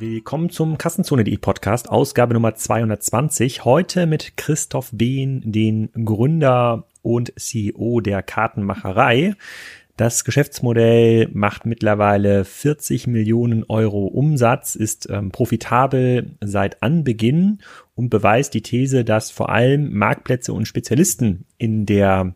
Willkommen zum Kassenzone.de Podcast, Ausgabe Nummer 220. Heute mit Christoph Behn, den Gründer und CEO der Kartenmacherei. Das Geschäftsmodell macht mittlerweile 40 Millionen Euro Umsatz, ist ähm, profitabel seit Anbeginn und beweist die These, dass vor allem Marktplätze und Spezialisten in der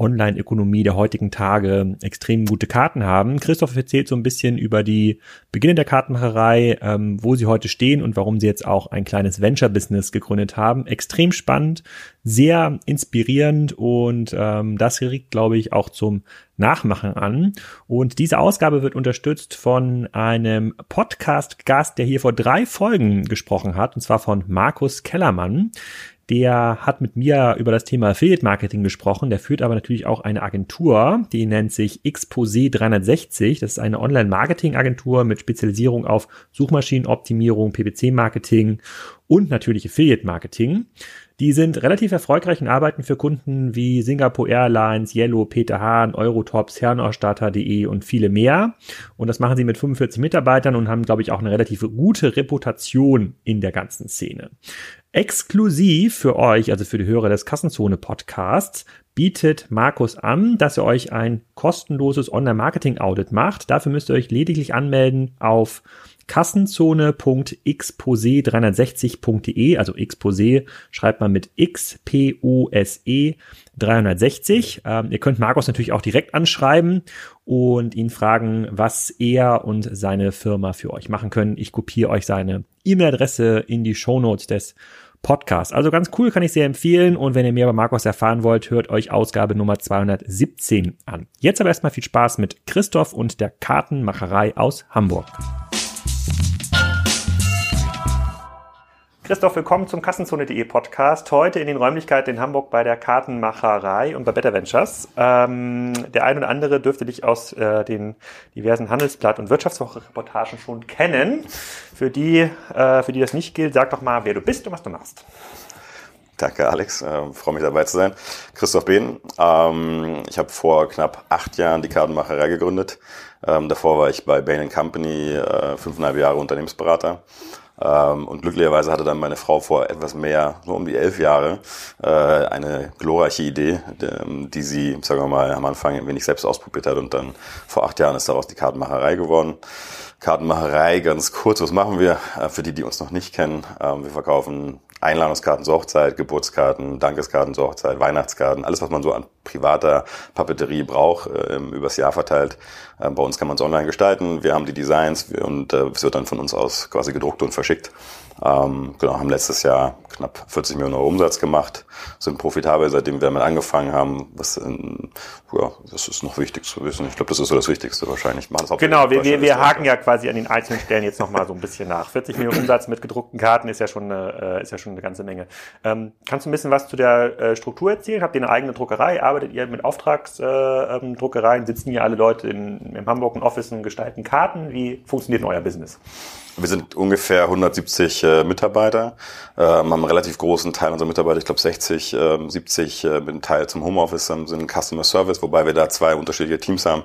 Online-Ökonomie der heutigen Tage extrem gute Karten haben. Christoph erzählt so ein bisschen über die Beginne der Kartenmacherei, ähm, wo sie heute stehen und warum sie jetzt auch ein kleines Venture-Business gegründet haben. Extrem spannend, sehr inspirierend und ähm, das regt, glaube ich, auch zum Nachmachen an. Und diese Ausgabe wird unterstützt von einem Podcast-Gast, der hier vor drei Folgen gesprochen hat, und zwar von Markus Kellermann. Der hat mit mir über das Thema Affiliate Marketing gesprochen. Der führt aber natürlich auch eine Agentur, die nennt sich Exposé 360. Das ist eine Online-Marketing-Agentur mit Spezialisierung auf Suchmaschinenoptimierung, PPC-Marketing und natürlich Affiliate-Marketing. Die sind relativ erfolgreich und arbeiten für Kunden wie Singapore Airlines, Yellow, Peter Hahn, Eurotops, Herrenausstatter.de und viele mehr. Und das machen sie mit 45 Mitarbeitern und haben, glaube ich, auch eine relativ gute Reputation in der ganzen Szene. Exklusiv für euch, also für die Hörer des Kassenzone Podcasts, bietet Markus an, dass er euch ein kostenloses Online-Marketing-Audit macht. Dafür müsst ihr euch lediglich anmelden auf kassenzone.expose360.de, also Exposé schreibt man mit X-P-O-S-E 360. Ähm, ihr könnt Markus natürlich auch direkt anschreiben und ihn fragen, was er und seine Firma für euch machen können. Ich kopiere euch seine E-Mail-Adresse in die Shownotes des Podcasts. Also ganz cool, kann ich sehr empfehlen. Und wenn ihr mehr über Markus erfahren wollt, hört euch Ausgabe Nummer 217 an. Jetzt aber erstmal viel Spaß mit Christoph und der Kartenmacherei aus Hamburg. Christoph, willkommen zum Kassenzone.de Podcast. Heute in den Räumlichkeiten in Hamburg bei der Kartenmacherei und bei Better Ventures. Ähm, der ein oder andere dürfte dich aus äh, den diversen Handelsblatt- und Wirtschaftswoche-Reportagen schon kennen. Für die, äh, für die das nicht gilt, sag doch mal, wer du bist und was du machst. Danke, Alex. Äh, freue mich dabei zu sein. Christoph Behn. Ähm, ich habe vor knapp acht Jahren die Kartenmacherei gegründet. Ähm, davor war ich bei Bain Company äh, fünfeinhalb Jahre Unternehmensberater. Ähm, und glücklicherweise hatte dann meine Frau vor etwas mehr, so um die elf Jahre, äh, eine glorreiche Idee, die sie, sagen wir mal, am Anfang ein wenig selbst ausprobiert hat und dann vor acht Jahren ist daraus die Kartenmacherei geworden. Kartenmacherei, ganz kurz, was machen wir? Äh, für die, die uns noch nicht kennen, ähm, wir verkaufen Einladungskarten zur Hochzeit, Geburtskarten, Dankeskarten zur Hochzeit, Weihnachtskarten, alles, was man so an privater Papeterie braucht, äh, übers Jahr verteilt. Äh, bei uns kann man es online gestalten. Wir haben die Designs und äh, es wird dann von uns aus quasi gedruckt und verschickt. Ähm, genau, haben letztes Jahr knapp 40 Millionen Euro Umsatz gemacht, sind profitabel, seitdem wir damit angefangen haben. Was, in, ja, das ist noch wichtig zu wissen. Ich glaube, das ist so das Wichtigste wahrscheinlich. das genau, wir, wir, wir haken ja quasi an den einzelnen Stellen jetzt nochmal so ein bisschen nach. 40 Millionen Umsatz mit gedruckten Karten ist ja schon eine, äh, ist ja schon eine ganze Menge. Ähm, kannst du ein bisschen was zu der äh, Struktur erzählen? Habt ihr eine eigene Druckerei? Arbeitet ihr mit Auftragsdruckereien? Äh, ähm, Sitzen hier alle Leute in, in Hamburg in Office und gestalten Karten? Wie funktioniert euer Business? Wir sind ungefähr 170 äh, Mitarbeiter, äh, haben relativ großen Teil unserer Mitarbeiter, ich glaube 60, äh, 70 äh, mit einem Teil zum Homeoffice, ähm, sind Customer Service, wobei wir da zwei unterschiedliche Teams haben.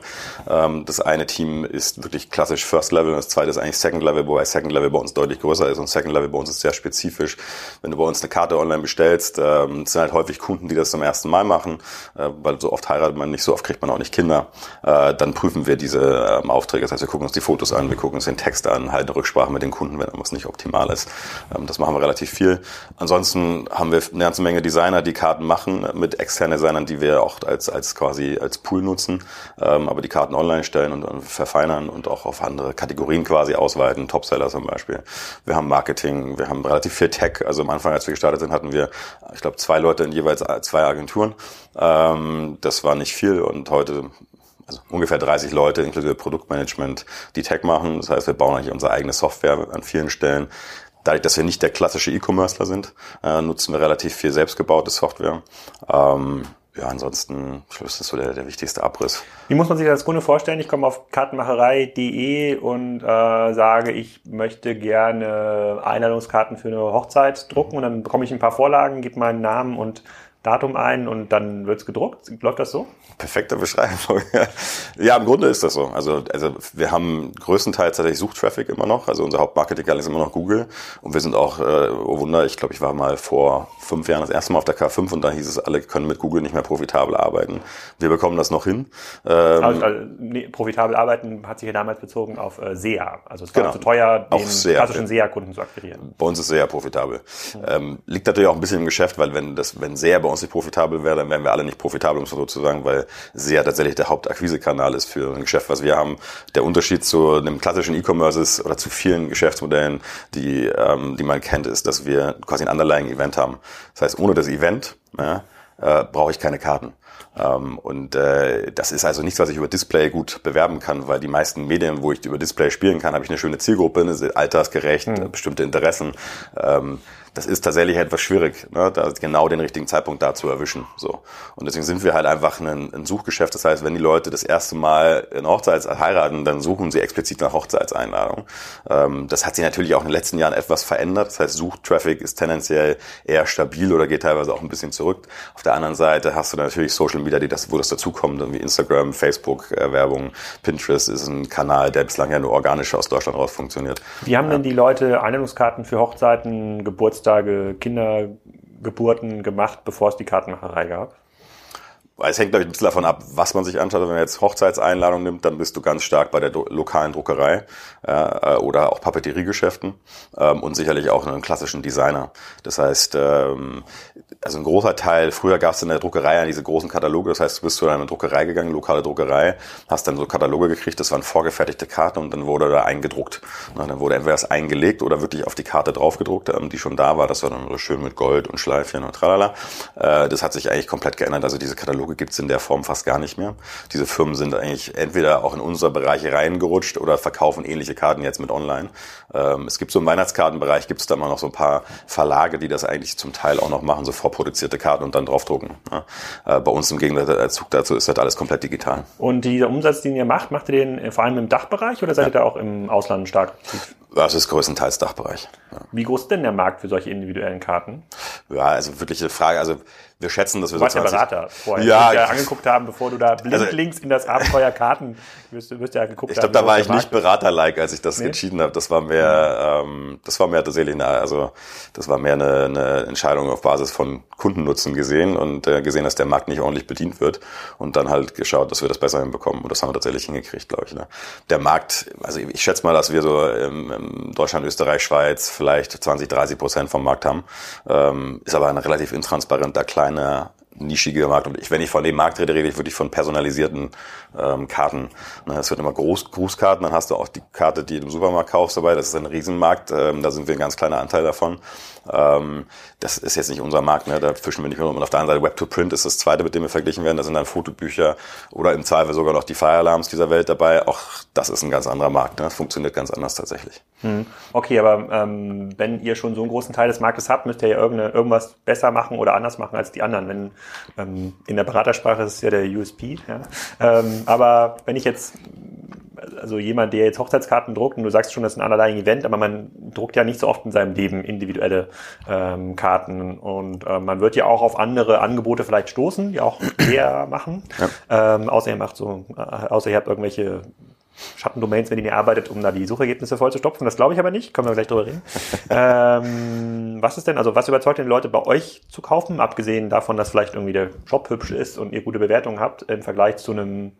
Ähm, das eine Team ist wirklich klassisch First Level und das zweite ist eigentlich Second Level, wobei Second Level bei uns deutlich größer ist und Second Level bei uns ist sehr spezifisch. Wenn du bei uns eine Karte online bestellst, ähm, sind halt häufig Kunden, die das zum ersten Mal machen, äh, weil so oft heiratet man nicht, so oft kriegt man auch nicht Kinder. Äh, dann prüfen wir diese Aufträge, das heißt, wir gucken uns die Fotos an, wir gucken uns den Text an, halten Rücksprache mit den Kunden, wenn irgendwas nicht optimal ist. Das machen wir relativ viel. Ansonsten haben wir eine ganze Menge Designer, die Karten machen, mit externen Designern, die wir auch als, als quasi als Pool nutzen, ähm, aber die Karten online stellen und, verfeinern und auch auf andere Kategorien quasi ausweiten, Topseller zum Beispiel. Wir haben Marketing, wir haben relativ viel Tech. Also am Anfang, als wir gestartet sind, hatten wir, ich glaube, zwei Leute in jeweils zwei Agenturen. Ähm, das war nicht viel und heute also ungefähr 30 Leute inklusive Produktmanagement, die Tech machen. Das heißt, wir bauen eigentlich unsere eigene Software an vielen Stellen. Dadurch, dass wir nicht der klassische E-Commercer sind, äh, nutzen wir relativ viel selbstgebaute Software. Ähm, ja, ansonsten, ich glaube, das ist so der, der wichtigste Abriss. Wie muss man sich das als Kunde vorstellen? Ich komme auf kartenmacherei.de und äh, sage, ich möchte gerne Einladungskarten für eine Hochzeit drucken und dann bekomme ich ein paar Vorlagen, gebe meinen Namen und Datum ein und dann wird's gedruckt. Läuft das so? Perfekte Beschreibung. ja, im Grunde ist das so. Also, also wir haben größtenteils tatsächlich Suchtraffic immer noch. Also unser Hauptmarketing ist immer noch Google. Und wir sind auch, äh, oh Wunder, ich glaube, ich war mal vor fünf Jahren das erste Mal auf der K5 und da hieß es, alle können mit Google nicht mehr profitabel arbeiten. Wir bekommen das noch hin. Ähm, also, also, nee, profitabel arbeiten hat sich ja damals bezogen auf äh, SEA. Also es war genau. zu teuer, den SEA, klassischen SEA-Kunden zu akquirieren. Bei uns ist SEA profitabel. Mhm. Ähm, liegt natürlich auch ein bisschen im Geschäft, weil wenn das, wenn SEA bei uns nicht profitabel wäre, dann wären wir alle nicht profitabel, um so zu sagen, weil SEA tatsächlich der Hauptakquisekanal ist für ein Geschäft, was wir haben. Der Unterschied zu einem klassischen E-Commerce ist oder zu vielen Geschäftsmodellen, die, ähm, die man kennt, ist, dass wir quasi ein Underlying Event haben. Das heißt, ohne das Event ja, äh, brauche ich keine Karten. Ähm, und äh, das ist also nichts, was ich über Display gut bewerben kann, weil die meisten Medien, wo ich über Display spielen kann, habe ich eine schöne Zielgruppe, eine altersgerecht, hm. bestimmte Interessen. Ähm, das ist tatsächlich etwas schwierig, ne, da genau den richtigen Zeitpunkt da zu erwischen. So. Und deswegen sind wir halt einfach ein, ein Suchgeschäft. Das heißt, wenn die Leute das erste Mal in Hochzeits heiraten, dann suchen sie explizit nach Hochzeitseinladung. Ähm, das hat sich natürlich auch in den letzten Jahren etwas verändert. Das heißt, Suchtraffic ist tendenziell eher stabil oder geht teilweise auch ein bisschen zurück. Auf der anderen Seite hast du natürlich Social Media, die das, wo das dazukommt, wie Instagram, Facebook, äh, Werbung, Pinterest ist ein Kanal, der bislang ja nur organisch aus Deutschland raus funktioniert. Wie haben denn die Leute Einladungskarten für Hochzeiten, Geburtstag Geburtstage, Kindergeburten gemacht, bevor es die Kartenmacherei gab? Es hängt, glaube ich, ein bisschen davon ab, was man sich anschaut. Wenn man jetzt Hochzeitseinladung nimmt, dann bist du ganz stark bei der lokalen Druckerei äh, oder auch Papeteriegeschäften ähm, und sicherlich auch einem klassischen Designer. Das heißt, ähm, also ein großer Teil, früher gab es in der Druckerei ja diese großen Kataloge, das heißt, du bist zu einer Druckerei gegangen, lokale Druckerei, hast dann so Kataloge gekriegt, das waren vorgefertigte Karten und dann wurde da eingedruckt. Na, dann wurde entweder das eingelegt oder wirklich auf die Karte draufgedruckt, ähm, die schon da war, das war dann schön mit Gold und Schleifchen und tralala. Äh, das hat sich eigentlich komplett geändert, also diese Kataloge gibt's in der Form fast gar nicht mehr. Diese Firmen sind eigentlich entweder auch in unser Bereich reingerutscht oder verkaufen ähnliche Karten jetzt mit online. Ähm, es gibt so im Weihnachtskartenbereich, gibt's da mal noch so ein paar Verlage, die das eigentlich zum Teil auch noch machen, so vorproduzierte Karten und dann draufdrucken. Ja. Äh, bei uns im Gegenzug dazu ist das alles komplett digital. Und dieser Umsatz, den ihr macht, macht ihr den äh, vor allem im Dachbereich oder seid ja. ihr da auch im Ausland stark? Das ist größtenteils Dachbereich. Ja. Wie groß ist denn der Markt für solche individuellen Karten? Ja, also wirkliche Frage. Also wir schätzen, dass wir du so 20... ja Berater vorher. Ja, ja angeguckt haben, bevor du da blindlings also, in das Abenteuer Karten wirst, wirst ja geguckt Ich glaube, da war ich nicht Berater-like, als ich das nee? entschieden habe. Das war mehr, ähm, das war mehr tatsächlich eine, also das war mehr eine, eine Entscheidung auf Basis von Kundennutzen gesehen und äh, gesehen, dass der Markt nicht ordentlich bedient wird und dann halt geschaut, dass wir das besser hinbekommen. Und das haben wir tatsächlich hingekriegt, glaube ich. Ne? Der Markt, also ich schätze mal, dass wir so im, im Deutschland, Österreich, Schweiz vielleicht 20, 30 Prozent vom Markt haben. Ähm, ist aber ein relativ intransparenter, kleiner nischiger Markt. Und ich, wenn ich von dem Markt rede, rede ich wirklich von personalisierten ähm, Karten. Ne, es wird immer Groß, Grußkarten, dann hast du auch die Karte, die du im Supermarkt kaufst dabei. Das ist ein Riesenmarkt, ähm, da sind wir ein ganz kleiner Anteil davon. Ähm, das ist jetzt nicht unser Markt, ne? da fischen wir nicht mehr. Und auf der anderen Seite Web-to-Print ist das zweite, mit dem wir verglichen werden. Da sind dann Fotobücher oder im Zweifel sogar noch die Fire Alarms dieser Welt dabei. Auch das ist ein ganz anderer Markt. Ne? Das funktioniert ganz anders tatsächlich. Hm. Okay, aber ähm, wenn ihr schon so einen großen Teil des Marktes habt, müsst ihr ja irgendwas besser machen oder anders machen als die anderen. Wenn ähm, in der Beratersprache ist es ja der USP. Ja? Ähm, aber wenn ich jetzt also jemand, der jetzt Hochzeitskarten druckt, und du sagst schon, das ist ein allerlei Event, aber man druckt ja nicht so oft in seinem Leben individuelle ähm, Karten und äh, man wird ja auch auf andere Angebote vielleicht stoßen, die auch eher machen. Ja. Ähm, außer ihr macht so, äh, außer ihr habt irgendwelche Schattendomains, wenn ihr arbeitet, um da die Suchergebnisse voll zu stopfen. Das glaube ich aber nicht. Können wir gleich drüber reden. ähm, was ist denn, also was überzeugt denn Leute bei euch zu kaufen, abgesehen davon, dass vielleicht irgendwie der Shop hübsch ist und ihr gute Bewertungen habt im Vergleich zu einem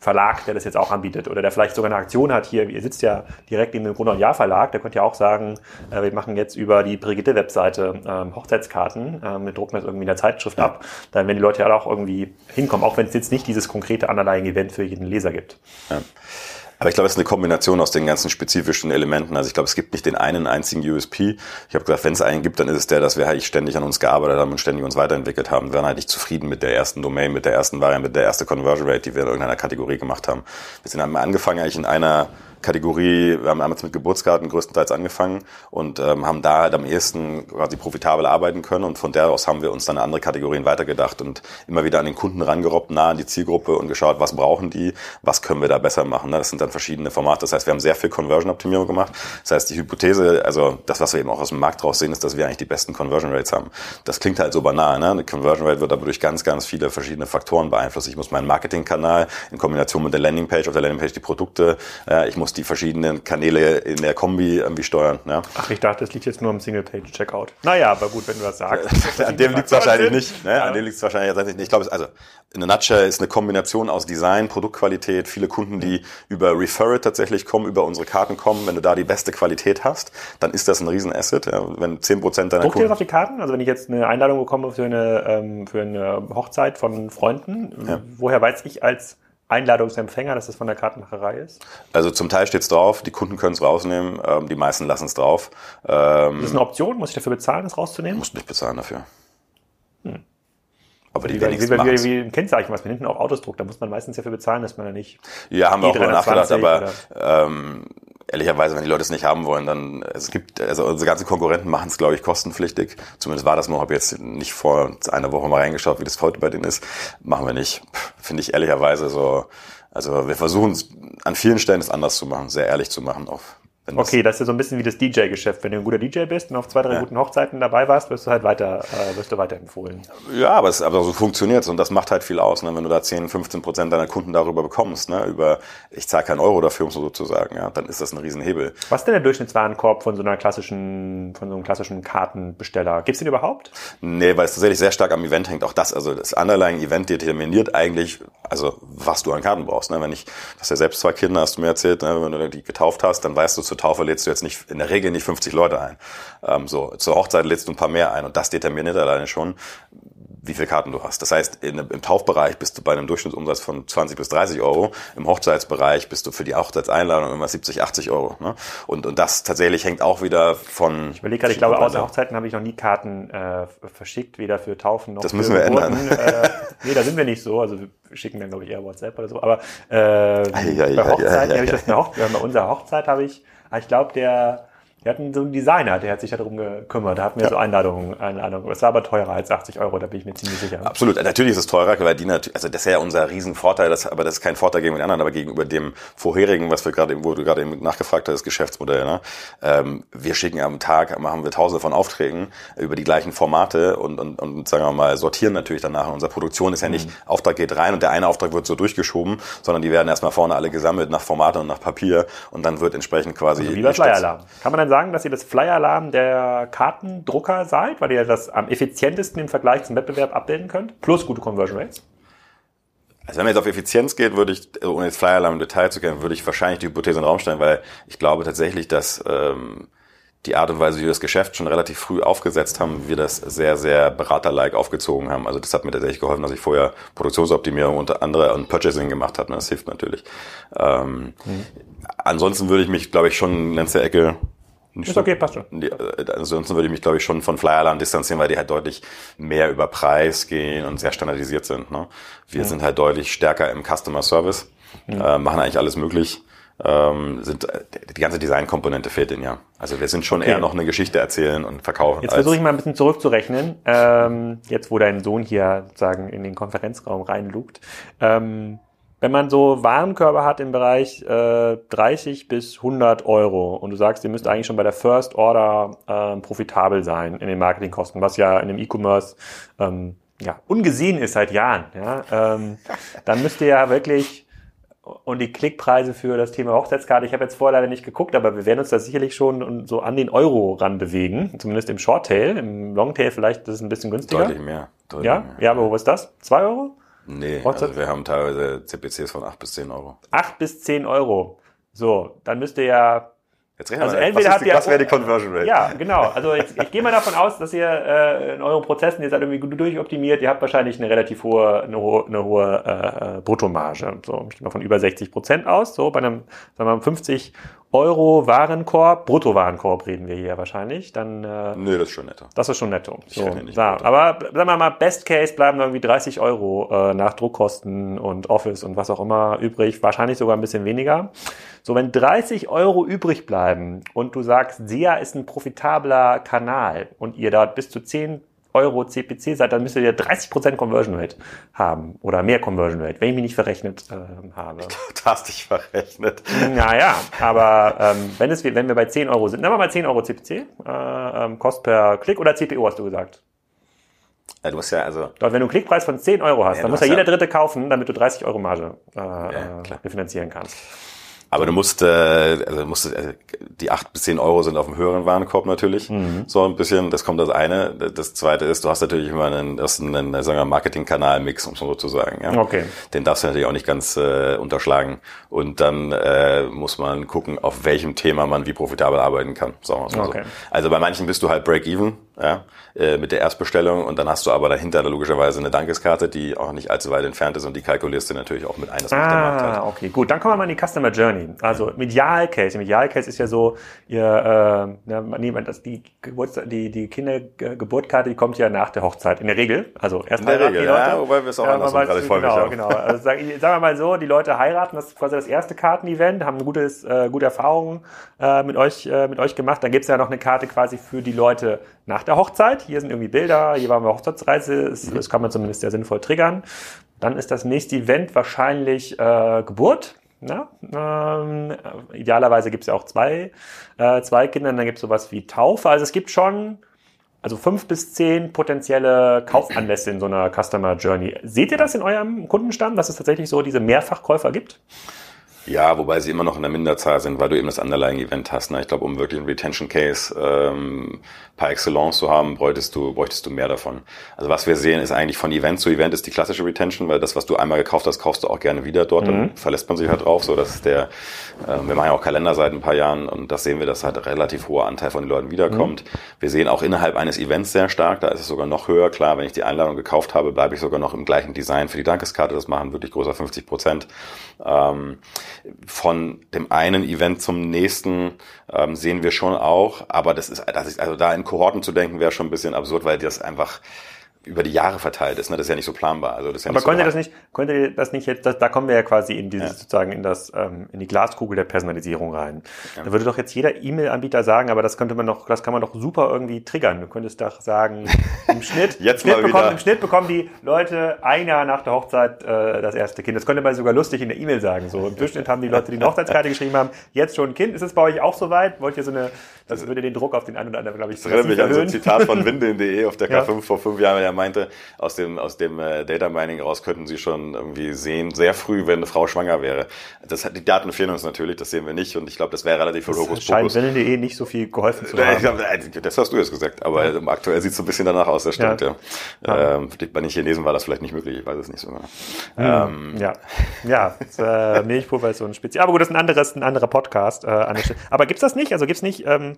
Verlag, der das jetzt auch anbietet oder der vielleicht sogar eine Aktion hat hier. Ihr sitzt ja direkt in dem Grund- und Jahr-Verlag, der könnte ja auch sagen, äh, wir machen jetzt über die Brigitte-Webseite ähm, Hochzeitskarten, ähm, wir drucken das irgendwie in der Zeitschrift ab, dann wenn die Leute ja auch irgendwie hinkommen, auch wenn es jetzt nicht dieses konkrete Underlying-Event für jeden Leser gibt. Ja. Aber ich glaube, es ist eine Kombination aus den ganzen spezifischen Elementen. Also ich glaube, es gibt nicht den einen einzigen USP. Ich habe gesagt, wenn es einen gibt, dann ist es der, dass wir halt ständig an uns gearbeitet haben und ständig uns weiterentwickelt haben. Wir waren halt nicht zufrieden mit der ersten Domain, mit der ersten Variante, mit der ersten Conversion Rate, die wir in irgendeiner Kategorie gemacht haben. Wir sind haben angefangen eigentlich in einer Kategorie, wir haben damals mit Geburtskarten größtenteils angefangen und ähm, haben da halt am ehesten quasi profitabel arbeiten können und von der aus haben wir uns dann andere Kategorien weitergedacht und immer wieder an den Kunden rangerobbt, nah an die Zielgruppe und geschaut, was brauchen die, was können wir da besser machen. Ne? Das sind dann verschiedene Formate. Das heißt, wir haben sehr viel Conversion-Optimierung gemacht. Das heißt, die Hypothese, also das, was wir eben auch aus dem Markt draus sehen, ist, dass wir eigentlich die besten Conversion Rates haben. Das klingt halt so banal. Ne? Eine Conversion Rate wird aber durch ganz, ganz viele verschiedene Faktoren beeinflusst. Ich muss meinen Marketingkanal in Kombination mit der Landingpage, auf der Landingpage die Produkte, äh, ich muss die verschiedenen Kanäle in der Kombi irgendwie steuern. Ja? Ach, ich dachte, das liegt jetzt nur am Single-Page-Checkout. Naja, aber gut, wenn du das sagst. An dem liegt es wahrscheinlich nicht. Ne? An dem liegt es wahrscheinlich nicht. Ich glaube, also in der Nutshell ist eine Kombination aus Design, Produktqualität, viele Kunden, die über Referral tatsächlich kommen, über unsere Karten kommen. Wenn du da die beste Qualität hast, dann ist das ein Riesenasset. Ja, wenn 10% deiner Druckt ihr das auf die Karten? Also wenn ich jetzt eine Einladung bekomme für eine, ähm, für eine Hochzeit von Freunden, ja. woher weiß ich als Einladungsempfänger, dass das von der Kartenmacherei ist? Also zum Teil steht es drauf, die Kunden können es rausnehmen, ähm, die meisten lassen es drauf. Ähm, ist das eine Option? Muss ich dafür bezahlen, das rauszunehmen? Musst nicht bezahlen dafür. Hm. Aber die wie, wenigsten wie, wie, wie ein Kennzeichen, was man hinten auf Autos druckt, da muss man meistens dafür bezahlen, dass man ja nicht. Ja, haben wir auch darüber nachgedacht, aber ähm, ehrlicherweise, wenn die Leute es nicht haben wollen, dann es gibt, also unsere ganzen Konkurrenten machen es, glaube ich, kostenpflichtig. Zumindest war das mal, habe jetzt nicht vor einer Woche mal reingeschaut, wie das heute bei denen ist. Machen wir nicht. Finde ich ehrlicherweise so. Also wir versuchen es an vielen Stellen es anders zu machen, sehr ehrlich zu machen, auch Okay, das ist ja so ein bisschen wie das DJ-Geschäft. Wenn du ein guter DJ bist und auf zwei, drei ja. guten Hochzeiten dabei warst, wirst du halt weiter, äh, wirst du weiterempfohlen. Ja, aber, es, aber so funktioniert es und das macht halt viel aus, ne? wenn du da 10, 15 Prozent deiner Kunden darüber bekommst, ne? über ich zahle keinen Euro dafür, um so sozusagen, ja, dann ist das ein Riesenhebel. Was ist denn der Durchschnittswarenkorb von so einer klassischen, von so einem klassischen Kartenbesteller? Gibt's den überhaupt? Nee, weil es tatsächlich sehr stark am Event hängt. Auch das, also das Underlying Event determiniert eigentlich, also was du an Karten brauchst. Ne? Wenn ich, das ist ja selbst zwei Kinder, hast du mir erzählt, ne? wenn du die getauft hast, dann weißt du, zur Taufe lädst du jetzt nicht in der Regel nicht 50 Leute ein. Ähm, so zur Hochzeit lädst du ein paar mehr ein und das determiniert alleine schon, wie viele Karten du hast. Das heißt, in, im Taufbereich bist du bei einem Durchschnittsumsatz von 20 bis 30 Euro. Im Hochzeitsbereich bist du für die Hochzeitseinladung immer 70, 80 Euro. Ne? Und, und das tatsächlich hängt auch wieder von... Ich überlege gerade, ich glaube, außer Hochzeiten habe ich noch nie Karten äh, verschickt, weder für Taufen noch das müssen wir Geburten. ändern. Äh, nee, da sind wir nicht so. Also wir schicken dann, glaube ich, eher WhatsApp oder so. Aber äh, ja, ja, bei Hochzeiten habe ich das eine Hochzeit, bei unserer Hochzeit habe ich, ich glaube, der wir hatten so einen Designer, der hat sich darum gekümmert. Da hatten wir ja. so Einladungen, Einladungen. Es war aber teurer als 80 Euro, da bin ich mir ziemlich sicher. Absolut. Natürlich ist es teurer, weil die natürlich, also das ist ja unser Riesenvorteil, das, aber das ist kein Vorteil gegenüber den anderen, aber gegenüber dem vorherigen, was wir gerade, wo du gerade eben nachgefragt hast, Geschäftsmodell. Ne? Ähm, wir schicken am Tag, machen wir tausende von Aufträgen über die gleichen Formate und, und, und sagen wir mal, sortieren natürlich danach. unsere Produktion ist ja nicht, mhm. Auftrag geht rein und der eine Auftrag wird so durchgeschoben, sondern die werden erstmal vorne alle gesammelt nach Formate und nach Papier und dann wird entsprechend quasi. Also wie bei Flyer-Alarm. Kann man dann sagen, dass ihr das Flyer-Alarm der Kartendrucker seid, weil ihr das am effizientesten im Vergleich zum Wettbewerb abbilden könnt, plus gute Conversion Rates? Also wenn man jetzt auf Effizienz geht, würde ich, ohne jetzt Flyer-Alarm im Detail zu kennen, würde ich wahrscheinlich die Hypothese in den Raum stellen, weil ich glaube tatsächlich, dass ähm, die Art und Weise, wie wir das Geschäft schon relativ früh aufgesetzt haben, wir das sehr, sehr beraterlike aufgezogen haben. Also das hat mir tatsächlich geholfen, dass ich vorher Produktionsoptimierung unter andere und Purchasing gemacht habe. Das hilft natürlich. Ähm, mhm. Ansonsten würde ich mich, glaube ich, schon in der Ecke ist okay, passt schon. Die, äh, ansonsten würde ich mich, glaube ich, schon von Flyerland distanzieren, weil die halt deutlich mehr über Preis gehen und sehr standardisiert sind. Ne? Wir mhm. sind halt deutlich stärker im Customer Service, mhm. äh, machen eigentlich alles möglich. Ähm, sind äh, die ganze Designkomponente fehlt ihnen ja. Also wir sind schon okay. eher noch eine Geschichte erzählen und verkaufen. Jetzt versuche ich mal ein bisschen zurückzurechnen. Ähm, jetzt, wo dein Sohn hier sozusagen in den Konferenzraum reinlugt. Ähm, wenn man so Warenkörbe hat im Bereich äh, 30 bis 100 Euro und du sagst, ihr müsst eigentlich schon bei der First Order äh, profitabel sein in den Marketingkosten, was ja in dem E-Commerce ähm, ja, ungesehen ist seit Jahren, ja, ähm, dann müsst ihr ja wirklich und die Klickpreise für das Thema Hochzeitskarte, ich habe jetzt vorher leider nicht geguckt, aber wir werden uns da sicherlich schon so an den Euro ran bewegen, zumindest im Shorttail, im Longtail vielleicht ist es ein bisschen günstiger. Deutlich mehr. Deutlich ja, mehr. ja, aber wo ist das? Zwei Euro? Nee, also wir haben teilweise CPCs von 8 bis 10 Euro. 8 bis 10 Euro. So, dann müsst ihr ja Jetzt rechnen also wir entweder was, habt die, ihr, was wäre die Conversion Rate? Ja, genau. Also jetzt, ich gehe mal davon aus, dass ihr äh, in euren Prozessen, ihr seid irgendwie gut durchoptimiert, ihr habt wahrscheinlich eine relativ hohe, eine hohe, eine hohe äh, Bruttomarge. So, ich gehe mal von über 60 Prozent aus. So, bei einem, sagen wir mal, 50 Euro Warenkorb, Bruttowarenkorb reden wir hier wahrscheinlich. Dann, äh, Nö, das ist schon netto. Das ist schon netto. So, ja, aber sagen wir mal, Best Case bleiben irgendwie 30 Euro äh, nach Druckkosten und Office und was auch immer übrig. Wahrscheinlich sogar ein bisschen weniger. So, wenn 30 Euro übrig bleiben und du sagst, SEA ist ein profitabler Kanal und ihr dort bis zu 10 Euro CPC seid, dann müsstet ihr 30% Conversion Rate haben oder mehr Conversion Rate, wenn ich mich nicht verrechnet äh, habe. Du hast dich verrechnet. Naja, aber ähm, wenn, es, wenn wir bei 10 Euro sind, nehmen wir mal 10 Euro CPC, äh, ähm, Kost per Klick oder CPO hast du gesagt. Ja, du musst ja also. Dort, wenn du einen Klickpreis von 10 Euro hast, Ja, dann muss ja hast jeder ja- Dritte kaufen, damit du 30 Euro Marge äh, äh, refinanzieren kannst. Aber du musst, äh, also musst, äh, die acht bis zehn Euro sind auf dem höheren Warenkorb natürlich. Mhm. So ein bisschen. Das kommt das eine. Das zweite ist, du hast natürlich immer einen, das ist einen, sagen wir, Marketing-Kanal-Mix, um es so zu sagen. Ja? Okay. Den darfst du natürlich auch nicht ganz äh, unterschlagen. Und dann äh, muss man gucken, auf welchem Thema man wie profitabel arbeiten kann. Sagen wir mal Okay. so. Also bei manchen bist du halt Break-Even, ja, äh, mit der Erstbestellung und dann hast du aber dahinter logischerweise eine Dankeskarte, die auch nicht allzu weit entfernt ist und die kalkulierst du natürlich auch mit ein. Das macht der Markt halt. Ah, okay, gut. Dann kommen wir mal in die Customer Journey. Also im Idealcase. Im Idealcase ist ja so, ihr, äh, ja, man- niemand, das, die, Geburts die, die Kindergeburtkarte, die kommt ja nach der Hochzeit. In der Regel. Also erst In der Regel, ja, wobei wir es auch Ja, andersrum gerade häufig Genau, haben. genau. Also sag, sagen wir mal so, die Leute heiraten, das ist quasi das erste Kartenevent, haben gutes, äh, gute Erfahrungen äh, mit euch, äh, mit euch gemacht. Dann gibt's ja noch eine Karte quasi für die Leute nach der Hochzeit. Hier sind irgendwie Bilder, hier waren wir Hochzeitsreise, das, das kann man zumindest sehr sinnvoll triggern. Dann ist das nächste Event wahrscheinlich äh, Geburt. Ja, ähm, idealerweise gibt's ja auch zwei, äh, zwei Kinder, dann gibt's sowas wie Taufe. Also es gibt schon also fünf bis zehn potenzielle Kaufanlässe in so einer Customer Journey. Seht ihr das in eurem Kundenstamm, dass es tatsächlich so diese Mehrfachkäufer gibt? Ja, wobei sie immer noch in der Minderzahl sind, weil du eben das Underlying-Event hast. Ne? Ich glaube, um wirklich einen Retention Case ähm, par excellence zu haben, bräuchtest du, bräuchtest du mehr davon. Also was wir sehen, ist eigentlich von Event zu Event ist die klassische Retention, weil das, was du einmal gekauft hast, kaufst du auch gerne wieder dort. Dann verlässt man sich halt drauf. So, das ist der, äh, wir machen ja auch Kalender seit ein paar Jahren und das sehen wir, dass halt ein relativ hoher Anteil von den Leuten wiederkommt. Wir sehen auch innerhalb eines Events sehr stark, da ist es sogar noch höher. Klar, wenn ich die Einladung gekauft habe, bleibe ich sogar noch im gleichen Design für die Dankeskarte. Das machen wirklich größer 50 Prozent. Ähm, von dem einen Event zum nächsten ähm, sehen wir schon auch, aber das ist, das ist, also da in Kohorten zu denken, wäre schon ein bisschen absurd, weil das einfach über die Jahre verteilt ist. Ne? Das ist ja nicht so planbar. Also das ist ja Aber nicht könnt ihr so das nicht, könnt ihr das nicht jetzt, das, da kommen wir ja quasi in dieses sozusagen in das, ähm, in die Glaskugel der Personalisierung rein. Da würde doch jetzt jeder E-Mail-Anbieter sagen, aber das könnte man doch, das kann man doch super irgendwie triggern. Du könntest doch sagen, im Schnitt, Jetzt im, Schnitt bekommen, im Schnitt bekommen die Leute ein Jahr nach der Hochzeit äh, das erste Kind. Das könnte man sogar lustig in der E-Mail sagen. So im Durchschnitt haben die Leute, die eine Hochzeitskarte geschrieben haben, jetzt schon ein Kind. Ist es bei euch auch soweit? Wollt ihr so eine, das würde den Druck auf den einen oder anderen, glaube ich, Das erinnert mich an so ein? Zitat von Windeln.de auf der Ja. K5 vor fünf Jahren, der meinte, aus dem, aus dem äh, Data Mining raus könnten sie schon irgendwie sehen, sehr früh, wenn eine Frau schwanger wäre. Das hat, die Daten fehlen uns natürlich, das sehen wir nicht und ich glaube, das wäre relativ viel Hokuspokus. scheint Wellen.de nicht so viel geholfen zu Äh, haben. Glaub, äh, das hast du jetzt gesagt, aber äh, aktuell sieht es so ein bisschen danach aus, das stimmt, ja. Ja. Ähm, bei den Chinesen war das vielleicht nicht möglich, ich weiß es nicht so genau. Ähm, Ja, ja, das, äh, Milchpulver ist so ein Spezial. Aber gut, das ist ein anderes, ein anderer Podcast. Äh, an der Stelle. Aber gibt's das nicht? Also gibt's nicht? Ähm,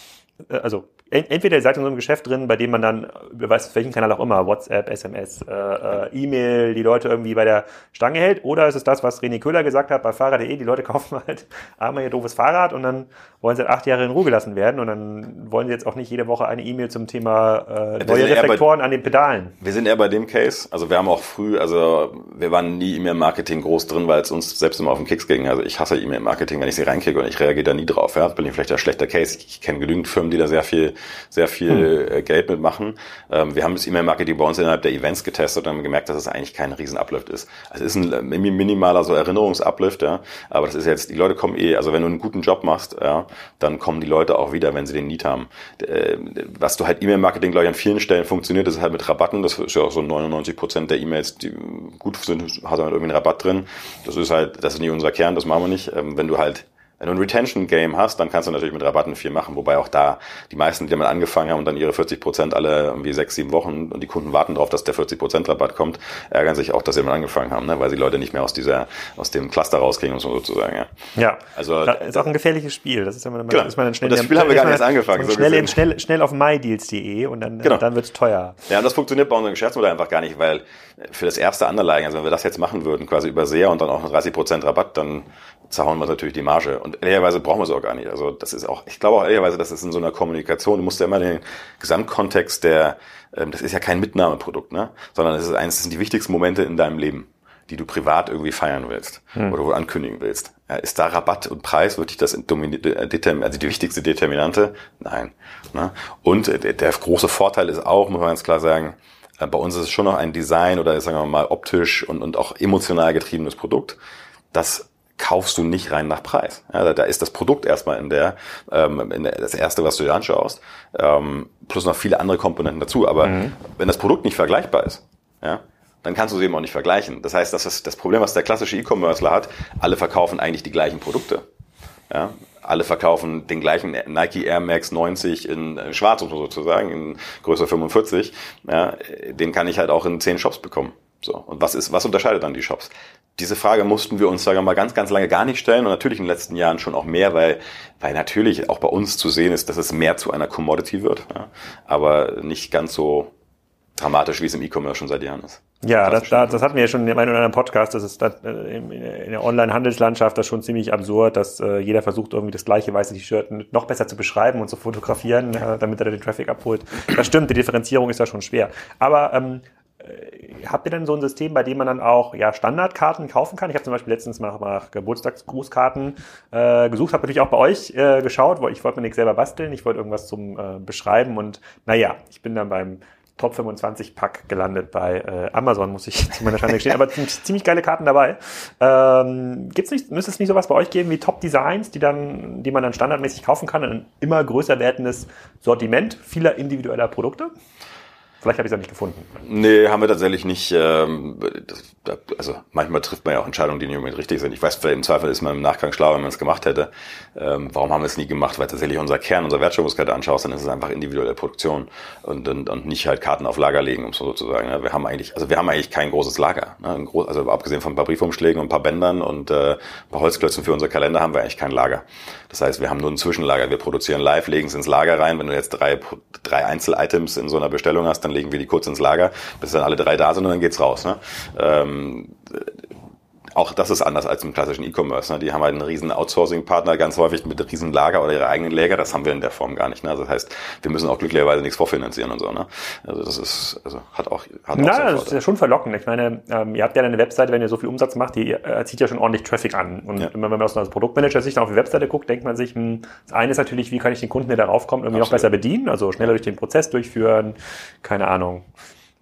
also en entweder ihr seid in so einem Geschäft drin, bei dem man dann über weiß welchen Kanal auch immer, WhatsApp, SMS, äh, äh, E-Mail, die Leute irgendwie bei der Stange hält, oder ist es das, was René Köhler gesagt hat bei Fahrer.de, die Leute kaufen halt einmal ihr doofes Fahrrad und dann wollen sie halt acht Jahre in Ruhe gelassen werden und dann wollen sie jetzt auch nicht jede Woche eine E-Mail zum Thema äh, neue eher bei- Reflektoren an den Pedalen. Wir sind eher bei dem Case. Also wir haben auch früh, also wir waren nie E-Mail-Marketing groß drin, weil es uns selbst immer auf den Keks ging. Also ich hasse E-Mail-Marketing, wenn ich sie reinkriege und ich reagiere da nie drauf. Ja, bin ich vielleicht ein schlechter Case. Ich kenne genügend Firmen, die da sehr viel, sehr viel äh, Geld mitmachen. Ähm, wir haben das E-Mail-Marketing bei uns innerhalb der Events getestet und haben gemerkt, dass es eigentlich kein Riesen-Uplift ist. Also es ist ein äh, mini- minimaler so Erinnerungs-Uplift, ja. Aber das ist jetzt, die Leute kommen eh, also wenn du einen guten Job machst, ja, dann kommen die Leute auch wieder, wenn sie den Need haben. Äh, Was du halt E-Mail-Marketing, glaube ich, an vielen Stellen funktioniert, ist halt mit Rabatten. Das ist ja auch so 99 Prozent der E-Mails, die gut sind, hat halt irgendwie einen Rabatt drin. Das ist halt, das ist nicht unser Kern, das machen wir nicht. Ähm, Wenn du halt wenn du ein Retention-Game hast, dann kannst du natürlich mit Rabatten viel machen, wobei auch da die meisten, die damit angefangen haben und dann ihre 40 Prozent alle irgendwie sechs, sieben Wochen und die Kunden warten darauf, dass der 40 Prozent Rabatt kommt, ärgern sich auch, dass sie damit angefangen haben, ne? weil die Leute nicht mehr aus dieser, aus dem Cluster rauskriegen, es so sozusagen. Ja. Ja, Also- das ist auch ein gefährliches Spiel. Das ist man, Genau. ist man dann schnell Und das Spiel haben wir gar nicht erst angefangen, so Schnell, schnell, schnell auf mydeals.de und dann, Genau. dann wird's teuer. Ja, und das funktioniert bei unserem Geschäftsmodell einfach gar nicht, weil für das erste Underlying, also wenn wir das jetzt machen würden, quasi über SEA und dann auch einen 30% Rabatt, dann zerhauen wir natürlich die Marge. Und ehrlicherweise brauchen wir es auch gar nicht. Also das ist auch, ich glaube auch ehrlicherweise, das ist in so einer Kommunikation, du musst ja immer den Gesamtkontext der, ähm, das ist ja kein Mitnahmeprodukt, ne? sondern es ist eines, das sind die wichtigsten Momente in deinem Leben. die du privat irgendwie feiern willst hm. oder wo ankündigen willst. Ja, ist da Rabatt und Preis wirklich das also die wichtigste Determinante? Nein. Ne? Und der, der große Vorteil ist auch, muss man ganz klar sagen, äh, bei uns ist es schon noch ein Design oder sagen wir mal optisch und, und auch emotional getriebenes Produkt. Das kaufst du nicht rein nach Preis. Ja, da, da ist das Produkt erstmal in der, ähm, in der, das erste, was du dir anschaust, ähm, plus noch viele andere Komponenten dazu. Aber mhm. wenn das Produkt nicht vergleichbar ist, ja, dann kannst du sie eben auch nicht vergleichen. Das heißt, das ist das Problem, was der klassische E-Commercer hat. Alle verkaufen eigentlich die gleichen Produkte. Ja, alle verkaufen den gleichen Nike Air Max 90 in schwarz, sozusagen, in Größe 45. Ja, den kann ich halt auch in zehn Shops bekommen. So. Und was ist, was unterscheidet dann die Shops? Diese Frage mussten wir uns, sagen wir mal, ganz, ganz lange gar nicht stellen und natürlich in den letzten Jahren schon auch mehr, weil, weil natürlich auch bei uns zu sehen ist, dass es mehr zu einer Commodity wird, ja, aber nicht ganz so dramatisch, wie es im E-Commerce schon seit Jahren ist. Ja, das, das, das hatten wir ja schon in einem oder anderen Podcast. Das ist das, äh, in der Online-Handelslandschaft das schon ziemlich absurd, dass äh, jeder versucht, irgendwie das gleiche weiße T-Shirt noch besser zu beschreiben und zu fotografieren, äh, damit er den Traffic abholt. Das stimmt, die Differenzierung ist da schon schwer. Aber ähm, äh, habt ihr denn so ein System, bei dem man dann auch ja, Standardkarten kaufen kann? Ich habe zum Beispiel letztens mal nach Geburtstagsgrußkarten äh, gesucht, habe natürlich auch bei euch äh, geschaut, weil ich wollte mir nichts selber basteln, ich wollte irgendwas zum äh, Beschreiben und naja, ich bin dann beim Top 25 Pack gelandet bei äh, Amazon, muss ich zu meiner Schande gestehen. Aber ziemlich geile Karten dabei. Ähm, gibt's nicht, müsste es nicht sowas bei euch geben wie Top Designs, die dann, die man dann standardmäßig kaufen kann? Ein immer größer werdendes Sortiment vieler individueller Produkte? Vielleicht habe ich es ja nicht gefunden. Nee, haben wir tatsächlich nicht. Ähm, das, also manchmal trifft man ja auch Entscheidungen, die nicht unbedingt richtig sind. Ich weiß, im Zweifel ist man im Nachgang schlauer, wenn man es gemacht hätte. Ähm, warum haben wir es nie gemacht? Weil tatsächlich unser Kern, unsere Wertschöpfungskette anschaust, dann ist es einfach individuelle Produktion und, und, und nicht halt Karten auf Lager legen, um es so zu sagen. Ne? Wir haben eigentlich, also wir haben eigentlich kein großes Lager. Ne? Groß, also abgesehen von ein paar Briefumschlägen und ein paar Bändern und äh, ein paar Holzklötzen für unsere Kalender haben wir eigentlich kein Lager. Das heißt, wir haben nur ein Zwischenlager. Wir produzieren live, legen es ins Lager rein. Wenn du jetzt drei, drei Einzel-Items in so einer Bestellung hast, dann legen wir die kurz ins Lager, bis dann alle drei da sind und dann geht's raus. Ne? Ähm, auch das ist anders als im klassischen E-Commerce. Ne? Die haben halt einen riesen Outsourcing-Partner, ganz häufig mit riesen Lager oder ihre eigenen Läger. Das haben wir in der Form gar nicht. Ne? Also das heißt, wir müssen auch glücklicherweise nichts vorfinanzieren und so. Ne? Also das ist, also hat auch, hat Na, auch das ist ja schon verlockend. Ich meine, ähm, ihr habt ja eine Webseite, wenn ihr so viel Umsatz macht, die äh, zieht ja schon ordentlich Traffic an. Und ja. wenn man aus einer Produktmanager-Sicht auf die Webseite guckt, denkt man sich, mh, hm, das eine ist natürlich, wie kann ich den Kunden, der darauf kommt, irgendwie Absolut. noch besser bedienen, also schneller durch den Prozess durchführen, keine Ahnung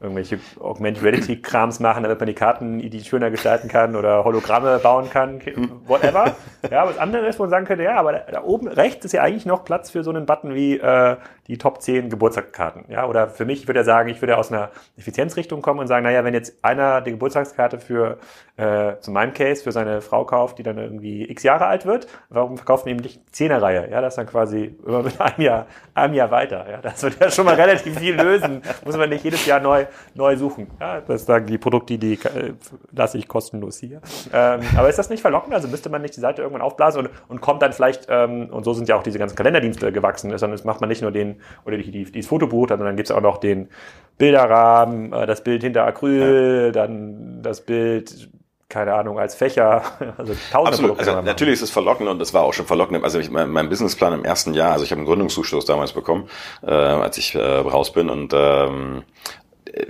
irgendwelche Augmented Reality Krams machen, damit man die Karten die schöner gestalten kann oder Hologramme bauen kann, whatever. Ja, aber das andere ist, wo man sagen könnte, ja, aber da, oben rechts ist ja eigentlich noch Platz für so einen Button wie äh, die Top 10 Geburtstagskarten. Ja, oder für mich, ich würde ja sagen, ich würde aus einer Effizienzrichtung kommen und sagen, naja, wenn jetzt einer die Geburtstagskarte für, äh, zu meinem Case, für seine Frau kauft, die dann irgendwie x Jahre alt wird, warum verkauft man ihm nicht Zehnerreihe? Ja, das ist dann quasi immer mit einem Jahr, einem Jahr weiter. Ja, das wird ja schon mal relativ viel lösen. Muss man nicht jedes Jahr neu, neu suchen. Ja, das sagen die Produkte, die äh, lasse ich kostenlos hier. Ähm, aber ist das nicht verlockend? Also müsste man nicht die Seite irgendwann aufblasen und, und kommt dann vielleicht, ähm, und so sind ja auch diese ganzen Kalenderdienste gewachsen, sondern es macht man nicht nur den oder die, die, die das Fotobuch, dann, dann gibt es auch noch den Bilderrahmen, äh, das Bild hinter Acryl, ja. dann das Bild keine Ahnung, als Fächer, also tausende Absolut. Also natürlich ist es verlockend und es war auch schon verlockend. Also ich, mein, mein Businessplan im ersten Jahr, also ich habe einen Gründungszuschuss damals bekommen, äh, als ich äh, raus bin und ähm,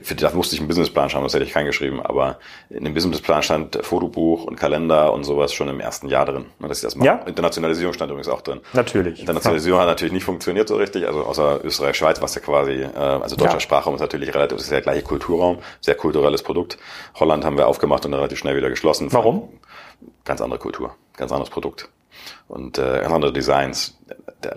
für das musste ich einen Businessplan schreiben, das hätte ich keinen geschrieben, aber in dem Businessplan stand Fotobuch und Kalender und sowas schon im ersten Jahr drin, ne, dass ich das mache. Ja. Internationalisierung stand übrigens auch drin. Natürlich. Internationalisierung ja. hat natürlich nicht funktioniert so richtig, also außer Österreich, Schweiz, was ja quasi, äh, also deutscher ja. Sprachraum ist natürlich relativ, das ist der gleiche Kulturraum, sehr kulturelles Produkt. Holland haben wir aufgemacht und relativ schnell wieder geschlossen. Warum? Ganz andere Kultur, ganz anderes Produkt und äh, ganz andere Designs.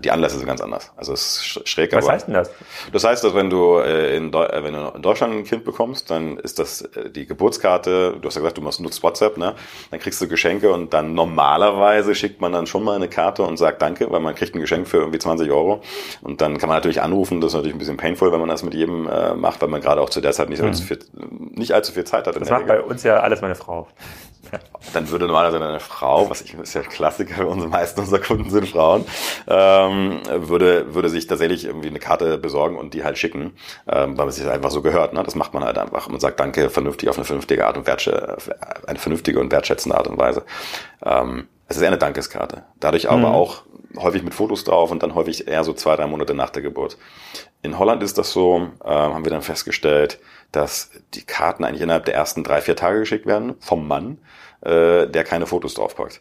Die Anlässe sind ganz anders. Also es ist schräg. Was aber, heißt denn das? Das heißt, dass wenn du, äh, in, Deu äh, wenn du in Deutschland ein Kind bekommst, dann ist das äh, die Geburtskarte, du hast ja gesagt, du nutzt WhatsApp, ne? Dann kriegst du Geschenke und dann normalerweise schickt man dann schon mal eine Karte und sagt Danke, weil man kriegt ein Geschenk für irgendwie 20 Euro. Und dann kann man natürlich anrufen, das ist natürlich ein bisschen painful, wenn man das mit jedem äh, macht, weil man gerade auch zu der Zeit nicht, mhm. allzu, viel, nicht allzu viel Zeit hat. Das macht bei uns ja alles meine Frau. Dann würde normalerweise eine Frau, was ich, ist ja Klassiker, unsere meisten unserer Kunden sind Frauen, ähm, würde, würde sich tatsächlich irgendwie eine Karte besorgen und die halt schicken, ähm, weil es sich einfach so gehört. Ne? Das macht man halt einfach. Man sagt Danke vernünftig auf eine vernünftige Art und wertschä eine vernünftige und wertschätzende Art und Weise. Ähm, es ist eher eine Dankeskarte. Dadurch aber mhm. auch häufig mit Fotos drauf und dann häufig eher so zwei, drei Monate nach der Geburt. In Holland ist das so, äh, haben wir dann festgestellt, dass die Karten eigentlich innerhalb der ersten drei, vier Tage geschickt werden vom Mann, äh, der keine Fotos draufpackt.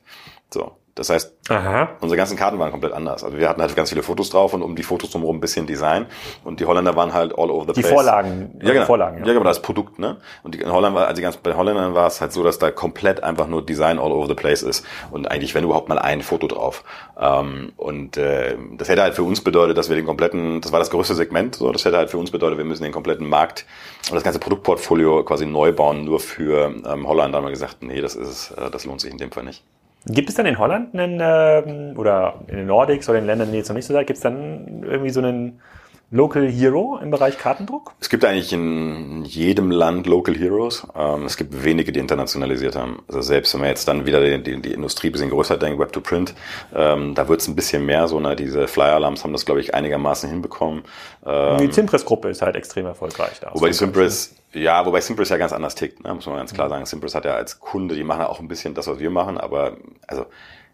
So. Das heißt, Aha. unsere ganzen Karten waren komplett anders. Also wir hatten halt ganz viele Fotos drauf und um die Fotos drumherum ein bisschen Design. Und die Holländer waren halt all over the die place. Die Vorlagen. Ja, genau. Vorlagen, ja. ja, genau, das Produkt, ne? Und die, in Holland war, also die ganz, bei Holländern war es halt so, dass da komplett einfach nur Design all over the place ist. Und eigentlich, wenn überhaupt mal ein Foto drauf. Ähm, und äh, das hätte halt für uns bedeutet, dass wir den kompletten, das war das größte Segment, so, das hätte halt für uns bedeutet, wir müssen den kompletten Markt und das ganze Produktportfolio quasi neu bauen, nur für ähm, Holland. Da haben wir gesagt, nee, das ist, äh, das lohnt sich in dem Fall nicht. Gibt es dann in Holland einen, ähm, oder in den Nordics oder in Ländern, die jetzt noch nicht so seid, gibt es dann irgendwie so einen Local Hero im Bereich Kartendruck? Es gibt eigentlich in jedem Land Local Heroes. Ähm, es gibt wenige, die internationalisiert haben. Also selbst wenn man jetzt dann wieder die, die, die Industrie ein bisschen größer denkt, Web to Print, ähm, da wird es ein bisschen mehr so. Ne? Diese Flyer Alarms haben das, glaube ich, einigermaßen hinbekommen. Ähm, die Zimpress-Gruppe ist halt extrem erfolgreich da. Wobei die Zimpress ja, wobei Simpress ja ganz anders tickt, ne? muss man ganz klar mhm. sagen. Simpress hat ja als Kunde, die machen ja auch ein bisschen das, was wir machen, aber also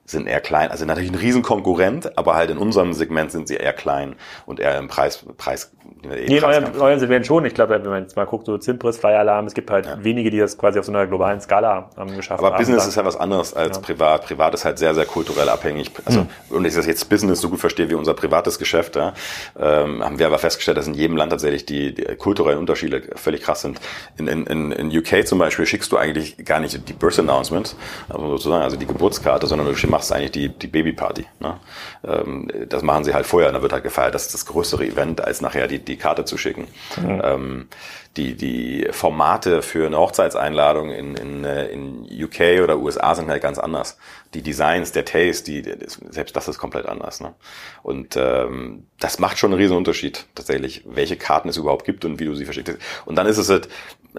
sind eher klein, also natürlich ein Riesenkonkurrent, aber halt in unserem Segment sind sie eher klein und eher im Preis, Preis. Nee, in eurem, eurem Segment schon. Ich glaube, wenn man jetzt mal guckt, so Zimpris, Flyer Alarm, es gibt halt ja. wenige, die das quasi auf so einer globalen Skala ähm, geschafft aber haben. Aber Business ist ja was anderes als ja. privat. Privat ist halt sehr, sehr kulturell abhängig. Also, hm. und ich das jetzt Business so gut verstehe wie unser privates Geschäft, ja, ähm, haben wir aber festgestellt, dass in jedem Land tatsächlich die, die kulturellen Unterschiede völlig krass sind. In, in, in, in UK zum Beispiel schickst du eigentlich gar nicht die Birth Announcement, also sozusagen, also die Geburtskarte, sondern du machst eigentlich die, die Babyparty. Ne? Ähm, das machen sie halt vorher, da wird halt gefeiert. Das ist das größere Event, als nachher die, die Karte zu schicken. Mhm. Ähm, die, die Formate für eine Hochzeitseinladung in, in, äh, in UK oder USA sind halt ganz anders. Die Designs, der Taste, die, selbst das ist komplett anders. Ne? Und ähm, das macht schon einen riesen Unterschied tatsächlich, welche Karten es überhaupt gibt und wie du sie verschickst. Und dann ist es halt,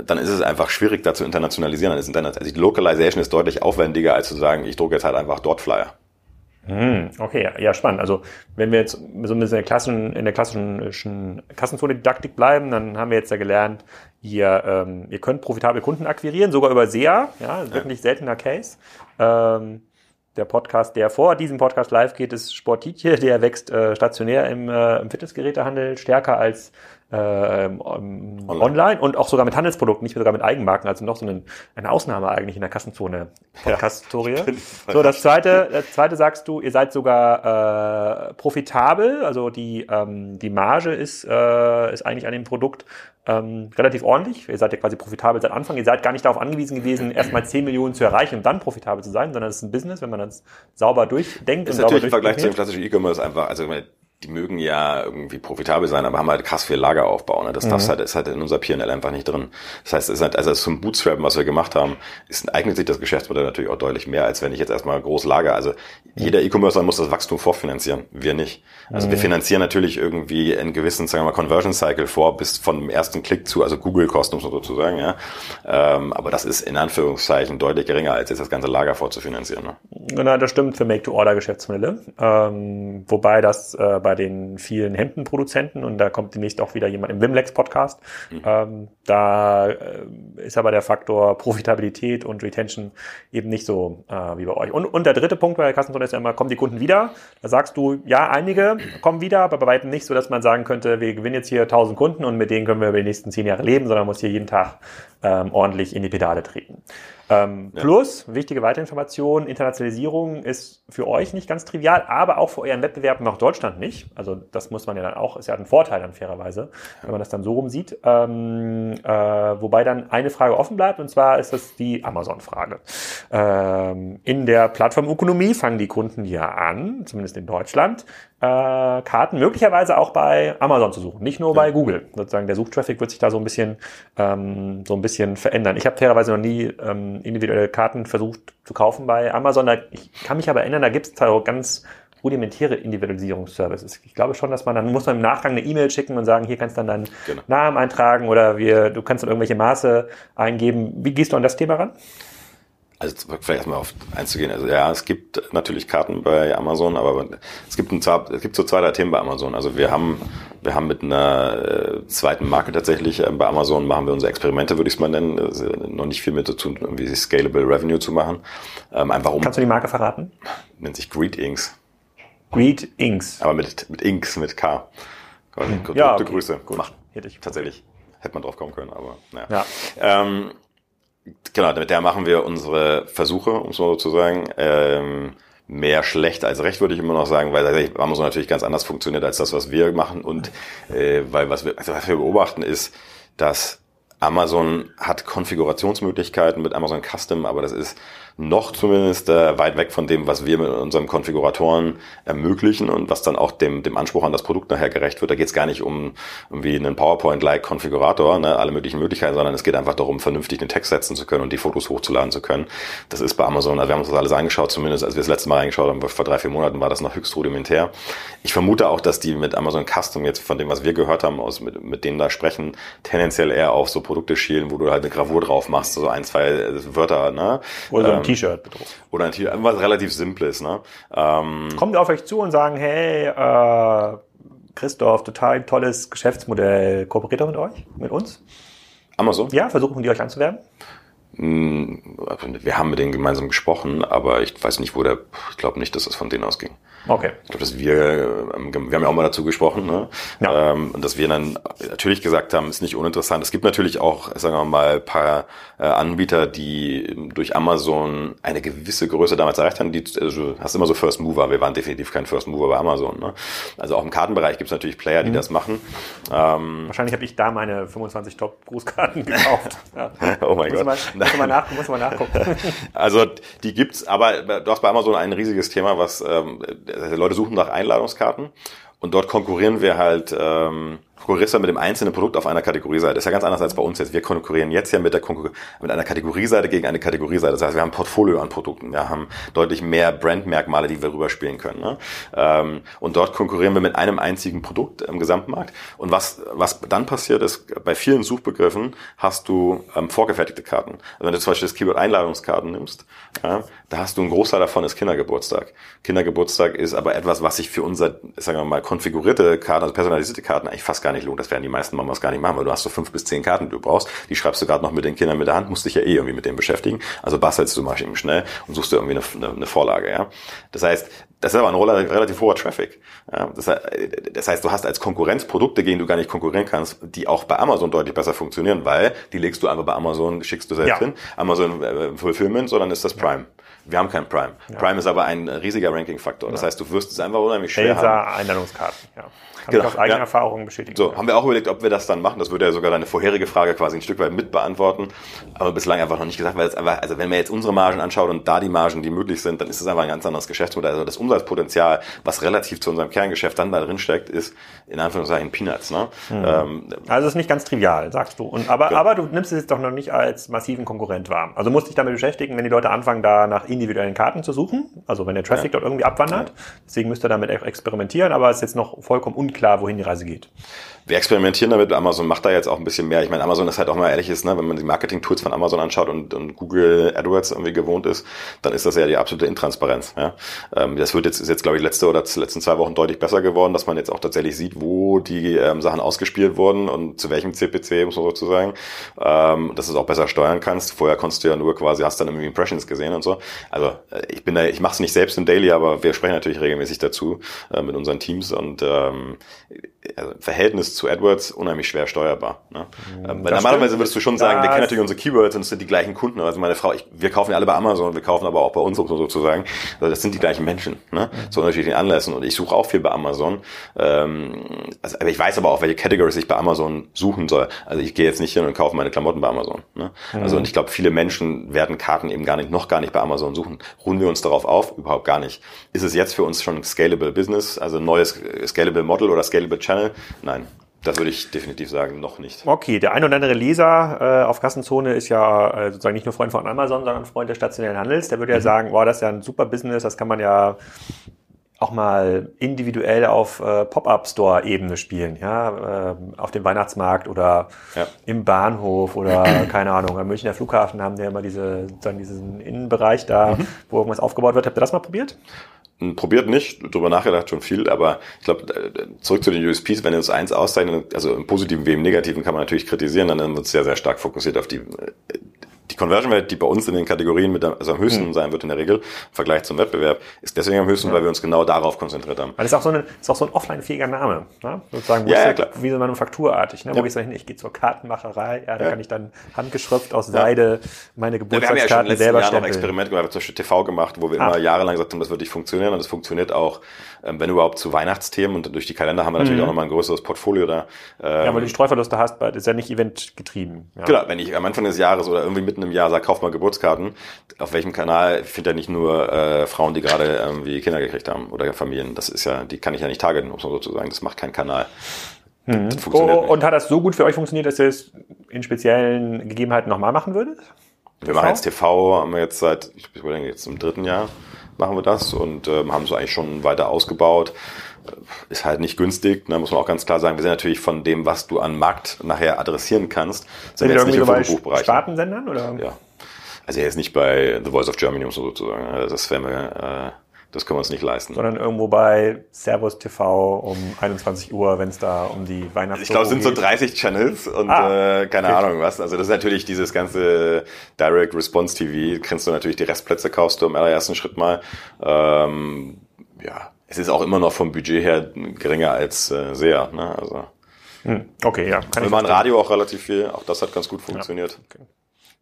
dann ist es einfach schwierig, da zu internationalisieren. Dann ist Internet, also die Localization ist deutlich aufwendiger, als zu sagen, ich drucke jetzt halt einfach dort Flyer. Hm, okay, ja, spannend. Also wenn wir jetzt so ein bisschen in der klassischen, in der klassischen Kassenzone-Didaktik bleiben, dann haben wir jetzt ja gelernt, ihr, ähm, ihr könnt profitable Kunden akquirieren, sogar über SEA, ja, wirklich seltener Case. Ähm, der Podcast, der vor diesem Podcast live geht, ist Sportitje, der wächst äh, stationär im, äh, im Fitnessgerätehandel stärker als ähm, online. online. und auch sogar mit Handelsprodukten, nicht sogar mit Eigenmarken, also noch so eine, eine Ausnahme eigentlich in der Kassenzone Podcast-Historie. Ja, so, das zweite, das zweite sagst du, ihr seid sogar äh, profitabel, also die, ähm, die Marge ist, äh, ist eigentlich an dem Produkt ähm, relativ ordentlich. Ihr seid ja quasi profitabel seit Anfang. Ihr seid gar nicht darauf angewiesen gewesen, erstmal 10 Millionen zu erreichen und dann profitabel zu sein, sondern es ist ein Business, wenn man das sauber durchdenkt. Ist natürlich im Vergleich zu dem klassischen E-Commerce einfach, also die mögen ja irgendwie profitabel sein, aber haben halt krass viel Lageraufbau. Ne? Das mhm. halt, ist halt in unser P&L einfach nicht drin. Das heißt, es ist halt, also zum Bootstrappen, was wir gemacht haben, ist, eignet sich das Geschäftsmodell natürlich auch deutlich mehr, als wenn ich jetzt erstmal groß lager. Also jeder E-Commercer muss das Wachstum vorfinanzieren, wir nicht. Also mhm. wir finanzieren natürlich irgendwie einen gewissen, sagen wir mal, Conversion Cycle vor, bis von dem ersten Klick zu, also Google-Kosten, um so sozusagen, ja. Ähm, aber das ist in Anführungszeichen deutlich geringer, als jetzt das ganze Lager vorzufinanzieren. Ne? Genau, das stimmt für Make-to-Order-Geschäftsmodelle. Ähm, wobei das äh, bei den vielen Hemdenproduzenten und da kommt demnächst auch wieder jemand im Wimlex Podcast. Mhm. Ähm, da äh, ist aber der Faktor Profitabilität und Retention eben nicht so äh, wie bei euch. Und, und der dritte Punkt bei der Kassenzone ist ja immer, kommen die Kunden wieder? Da sagst du, ja, einige kommen wieder, aber bei weitem nicht so, dass man sagen könnte, wir gewinnen jetzt hier 1000 Kunden und mit denen können wir über die nächsten zehn Jahre leben, sondern muss hier jeden Tag ähm, ordentlich in die Pedale treten. Ähm, ja. Plus, wichtige Weiterinformation, Internationalisierung ist für euch nicht ganz trivial, aber auch für euren Wettbewerb nach Deutschland nicht. Also das muss man ja dann auch, ist ja ein Vorteil dann fairerweise, wenn man das dann so rum sieht. Ähm, äh, wobei dann eine Frage offen bleibt, und zwar ist das die Amazon-Frage. Ähm, in der Plattformökonomie fangen die Kunden ja an, zumindest in Deutschland, äh, Karten möglicherweise auch bei Amazon zu suchen, nicht nur ja. bei Google. Sozusagen der Suchtraffic wird sich da so ein bisschen ähm, so ein bisschen verändern. Ich habe fairerweise noch nie ähm, individuelle Karten versucht zu kaufen bei Amazon. Da, ich kann mich aber erinnern, da gibt es halt ganz rudimentäre Individualisierungsservices. Ich glaube schon, dass man dann muss man im Nachgang eine E-Mail schicken und sagen, hier kannst du dann deinen genau. Namen eintragen oder wir, du kannst dann irgendwelche Maße eingeben. Wie gehst du an das Thema ran? Also vielleicht erstmal auf einzugehen. Also ja, es gibt natürlich Karten bei Amazon, aber es gibt ein, es gibt so zwei, drei Themen bei Amazon. Also wir haben wir haben mit einer äh, zweiten Marke tatsächlich äh, bei Amazon machen wir unsere Experimente, würde ich es mal nennen. Also noch nicht viel mit dazu, irgendwie scalable Revenue zu machen. Ähm, einfach um. Kannst du die Marke verraten? Nennt sich Greetings. Greet Inks. Aber mit, mit Inks, mit K. Hm. Gute Ja, okay. Grüße. Gut. Macht Hätte ich tatsächlich. Hätte man drauf kommen können, aber naja. Ja. Ähm, genau, mit der machen wir unsere Versuche, um es mal so zu sagen. Ähm, mehr schlecht als recht, würde ich immer noch sagen, weil tatsächlich Amazon natürlich ganz anders funktioniert als das, was wir machen. Und äh, weil was wir, also was wir beobachten, ist, dass Amazon hat Konfigurationsmöglichkeiten mit Amazon Custom, aber das ist noch zumindest äh, weit weg von dem, was wir mit unseren Konfiguratoren ermöglichen und was dann auch dem, dem Anspruch an das Produkt nachher gerecht wird. Da geht es gar nicht um irgendwie einen PowerPoint-like Konfigurator, ne, alle möglichen Möglichkeiten, sondern es geht einfach darum, vernünftig den Text setzen zu können und die Fotos hochzuladen zu können. Das ist bei Amazon, also wir haben uns das alles angeschaut, zumindest als wir das letzte Mal reingeschaut haben, vor drei, vier Monaten war das noch höchst rudimentär. Ich vermute auch, dass die mit Amazon Custom jetzt von dem, was wir gehört haben, aus mit, mit denen da sprechen, tendenziell eher auf so Produkte schielen, wo du halt eine Gravur drauf machst, so ein, zwei Wörter, ne? Oder Ähm, T-Shirt bedruckt. oder ein T-Shirt, was relativ Simples, ne? Ähm, Kommen die auf euch zu und sagen, hey, äh, Christoph, total tolles Geschäftsmodell, kooperiert doch mit euch, mit uns? Amazon? Ja, versuchen die euch anzuwerben? Wir haben mit denen gemeinsam gesprochen, aber ich weiß nicht, wo der, ich glaube nicht, dass das von denen ausging. Okay. Ich glaube, dass wir, ähm, wir haben ja auch mal dazu gesprochen, ne? Ja. Ähm, und dass wir dann natürlich gesagt haben, ist nicht uninteressant. Es gibt natürlich auch, sagen wir mal, paar äh, Anbieter, die durch Amazon eine gewisse Größe damals erreicht haben. Die, also, du hast immer so First Mover. Wir waren definitiv kein First Mover bei Amazon. Ne? Also auch im Kartenbereich gibt es natürlich Player, Mhm. die das machen. Ähm, Wahrscheinlich habe ich da meine 25 Top-Grußkarten gekauft. Ja. oh mein Muss Gott. man, muss man, nach, muss man nachgucken. Also die gibt's, aber du hast bei Amazon ein riesiges Thema, was ähm, Leute suchen nach Einladungskarten und dort konkurrieren wir halt, ähm, konkurrierst du mit dem einzelnen Produkt auf einer Kategorieseite. Das ist ja ganz anders als bei uns jetzt. Wir konkurrieren jetzt ja mit der Konkur mit einer Kategorieseite gegen eine Kategorieseite. Das heißt, wir haben ein Portfolio an Produkten. Wir haben deutlich mehr Brandmerkmale, die wir rüberspielen können. Ne? Ähm, und dort konkurrieren wir mit einem einzigen Produkt im Gesamtmarkt. Und was, was dann passiert ist, bei vielen Suchbegriffen hast du ähm, vorgefertigte Karten. Also wenn du zum Beispiel das Keyword Einladungskarten nimmst, ja, da hast du einen Großteil davon ist Kindergeburtstag. Kindergeburtstag ist aber etwas, was sich für unser, sagen wir mal, konfigurierte Karten, also personalisierte Karten eigentlich fast gar nicht lohnt. Das werden die meisten Mamas gar nicht machen, weil du hast so fünf bis zehn Karten, die du brauchst. Die schreibst du gerade noch mit den Kindern mit der Hand, musst dich ja eh irgendwie mit denen beschäftigen. Also bastelst du mal eben schnell und suchst dir irgendwie eine, eine, eine Vorlage. Ja, Das heißt, das ist aber ein relativ, hoher Traffic. Ja, das, heißt, das heißt, du hast als Konkurrenz Produkte, gegen die du gar nicht konkurrieren kannst, die auch bei Amazon deutlich besser funktionieren, weil die legst du einfach bei Amazon, schickst du selbst Ja. hin. Amazon äh, Fulfillment, sondern ist das Prime. Wir haben kein Prime. Prime ist aber ein riesiger Ranking-Faktor. Das heißt, du wirst es einfach unheimlich schwer haben. Elsa Einladungskarten. Ja. Kann Genau, ich aus eigener ja. Erfahrung bestätigen. So, haben wir auch überlegt, ob wir das dann machen. Das würde ja sogar deine vorherige Frage quasi ein Stück weit mit beantworten. Aber bislang einfach noch nicht gesagt, weil es einfach, also wenn man jetzt unsere Margen anschaut und da die Margen, die möglich sind, dann ist es einfach ein ganz anderes Geschäftsmodell. Also das Umsatzpotenzial, was relativ zu unserem Kerngeschäft dann da drin steckt, ist in Anführungszeichen Peanuts. Ne? Ähm, Also es ist nicht ganz trivial, sagst du. Und, aber, Ja. aber du nimmst es jetzt doch noch nicht als massiven Konkurrent wahr. Also musst dich damit beschäftigen, wenn die Leute anfangen, da nach individuellen Karten zu suchen. Also wenn der Traffic dort irgendwie abwandert. Deswegen müsst ihr damit auch experimentieren, aber es ist jetzt noch vollkommen unklar, wohin die Reise geht. Wir experimentieren damit. Amazon macht da jetzt auch ein bisschen mehr. Ich meine, Amazon ist halt auch mal ehrlich ist, ne, wenn man die Marketing-Tools von Amazon anschaut und, und Google AdWords irgendwie gewohnt ist, dann ist das ja die absolute Intransparenz. Ja. Ähm, das wird jetzt, ist jetzt, glaube ich, letzte oder letzten zwei Wochen deutlich besser geworden, dass man jetzt auch tatsächlich sieht, wo die ähm, Sachen ausgespielt wurden und zu welchem CPC, muss man sozusagen, ähm, dass du es auch besser steuern kannst. Vorher konntest du ja nur quasi, hast dann irgendwie Impressions gesehen und so. Also äh, ich bin da, ich mache es nicht selbst im Daily, aber wir sprechen natürlich regelmäßig dazu äh, mit unseren Teams und ähm, also Verhältnis zu AdWords unheimlich schwer steuerbar. Ne? Ähm, weil normalerweise stimmt. würdest du schon sagen, wir Das- kennen natürlich unsere Keywords und es sind die gleichen Kunden. Also meine Frau, ich, wir kaufen ja alle bei Amazon, wir kaufen aber auch bei uns sozusagen. Also das sind die gleichen Menschen, ne? zu unterschiedlichen Anlässen. Und ich suche auch viel bei Amazon. Ähm, also, aber ich weiß aber auch, welche Categories ich bei Amazon suchen soll. Also ich gehe jetzt nicht hin und kaufe meine Klamotten bei Amazon. Ne? Also und ich glaube, viele Menschen werden Karten eben gar nicht, noch gar nicht bei Amazon suchen. Ruhen wir uns darauf auf? Überhaupt gar nicht. Ist es jetzt für uns schon ein scalable Business, also ein neues äh, scalable Model oder scalable Channel? Nein. Das würde ich definitiv sagen, noch nicht. Okay, der ein oder andere Leser äh, auf Kassenzone ist ja äh, sozusagen nicht nur Freund von Amazon, sondern Freund des stationären Handels. Der würde ja sagen, wow, das ist ja ein super Business, das kann man ja auch mal individuell auf äh, Pop-up-Store-Ebene spielen, ja, ähm, auf dem Weihnachtsmarkt oder Ja. im Bahnhof oder keine Ahnung, am Münchner Flughafen haben wir immer diese, sozusagen diesen Innenbereich da, wo irgendwas aufgebaut wird. Habt ihr das mal probiert? Probiert nicht, drüber nachgedacht schon viel, aber ich glaube, zurück zu den USPs, wenn wir uns eins auszeichnen, also im Positiven wie im Negativen kann man natürlich kritisieren, dann wird es sehr, sehr stark fokussiert auf die äh, die Conversion Rate, die bei uns in den Kategorien mit also am höchsten mhm. sein wird in der Regel, im Vergleich zum Wettbewerb, ist deswegen am höchsten, ja. weil wir uns genau darauf konzentriert haben. Weil das ist auch so, eine, ist auch so ein offline-fähiger Name, ne? sozusagen, wo ja, ja, klar. wie so manufakturartig, ne? wo ich sage, ich gehe zur Kartenmacherei, ja, da kann ich dann handgeschrift aus Seide meine Geburtstagskarten ja, wir haben ja schon selber Jahr noch Experiment gemacht, zum Beispiel TV gemacht, wo wir ah. immer jahrelang gesagt haben, das wird nicht funktionieren und es funktioniert auch, ähm, wenn überhaupt zu Weihnachtsthemen und durch die Kalender haben wir natürlich mhm. auch nochmal ein größeres Portfolio da. Ähm, ja, weil du die Streuverluste hast, ist ja nicht eventgetrieben. Ja. Genau, wenn ich am Anfang des Jahres oder irgendwie mitten im Jahr sage, kauf mal Geburtskarten, auf welchem Kanal findet er nicht nur äh, Frauen, die gerade irgendwie Kinder gekriegt haben oder Familien. Das ist ja, die kann ich ja nicht targeten, um so zu sagen. Das macht kein Kanal. Mhm. Oh, und hat das so gut für euch funktioniert, dass ihr es in speziellen Gegebenheiten nochmal machen würdet? Wir machen jetzt TV, haben wir jetzt seit, ich überlege jetzt im dritten Jahr machen wir das und ähm, haben es eigentlich schon weiter ausgebaut. Ist halt nicht günstig, ne, muss man auch ganz klar sagen. Wir sind natürlich von dem, was du an Markt nachher adressieren kannst, sind, sind wir jetzt nicht im Fotobuchbereich. Spartensendern oder? Ja. Also ist nicht bei The Voice of Germany, um so sozusagen. Also das wäre mir, äh, das können wir uns nicht leisten. Sondern irgendwo bei Servus TV um 21 Uhr, wenn es da um die Weihnachts Ich glaube, es sind so 30 Channels und ah, äh, keine okay. Ahnung was. Also das ist natürlich dieses ganze Direct Response TV. Kriegst du natürlich die Restplätze, kaufst du im allerersten Schritt mal. Ähm, ja, es ist auch immer noch vom Budget her geringer als äh, sehr. Ne? Also, hm, okay, ja. Kann wir machen Radio auch relativ viel. Auch das hat ganz gut funktioniert. Ja, okay.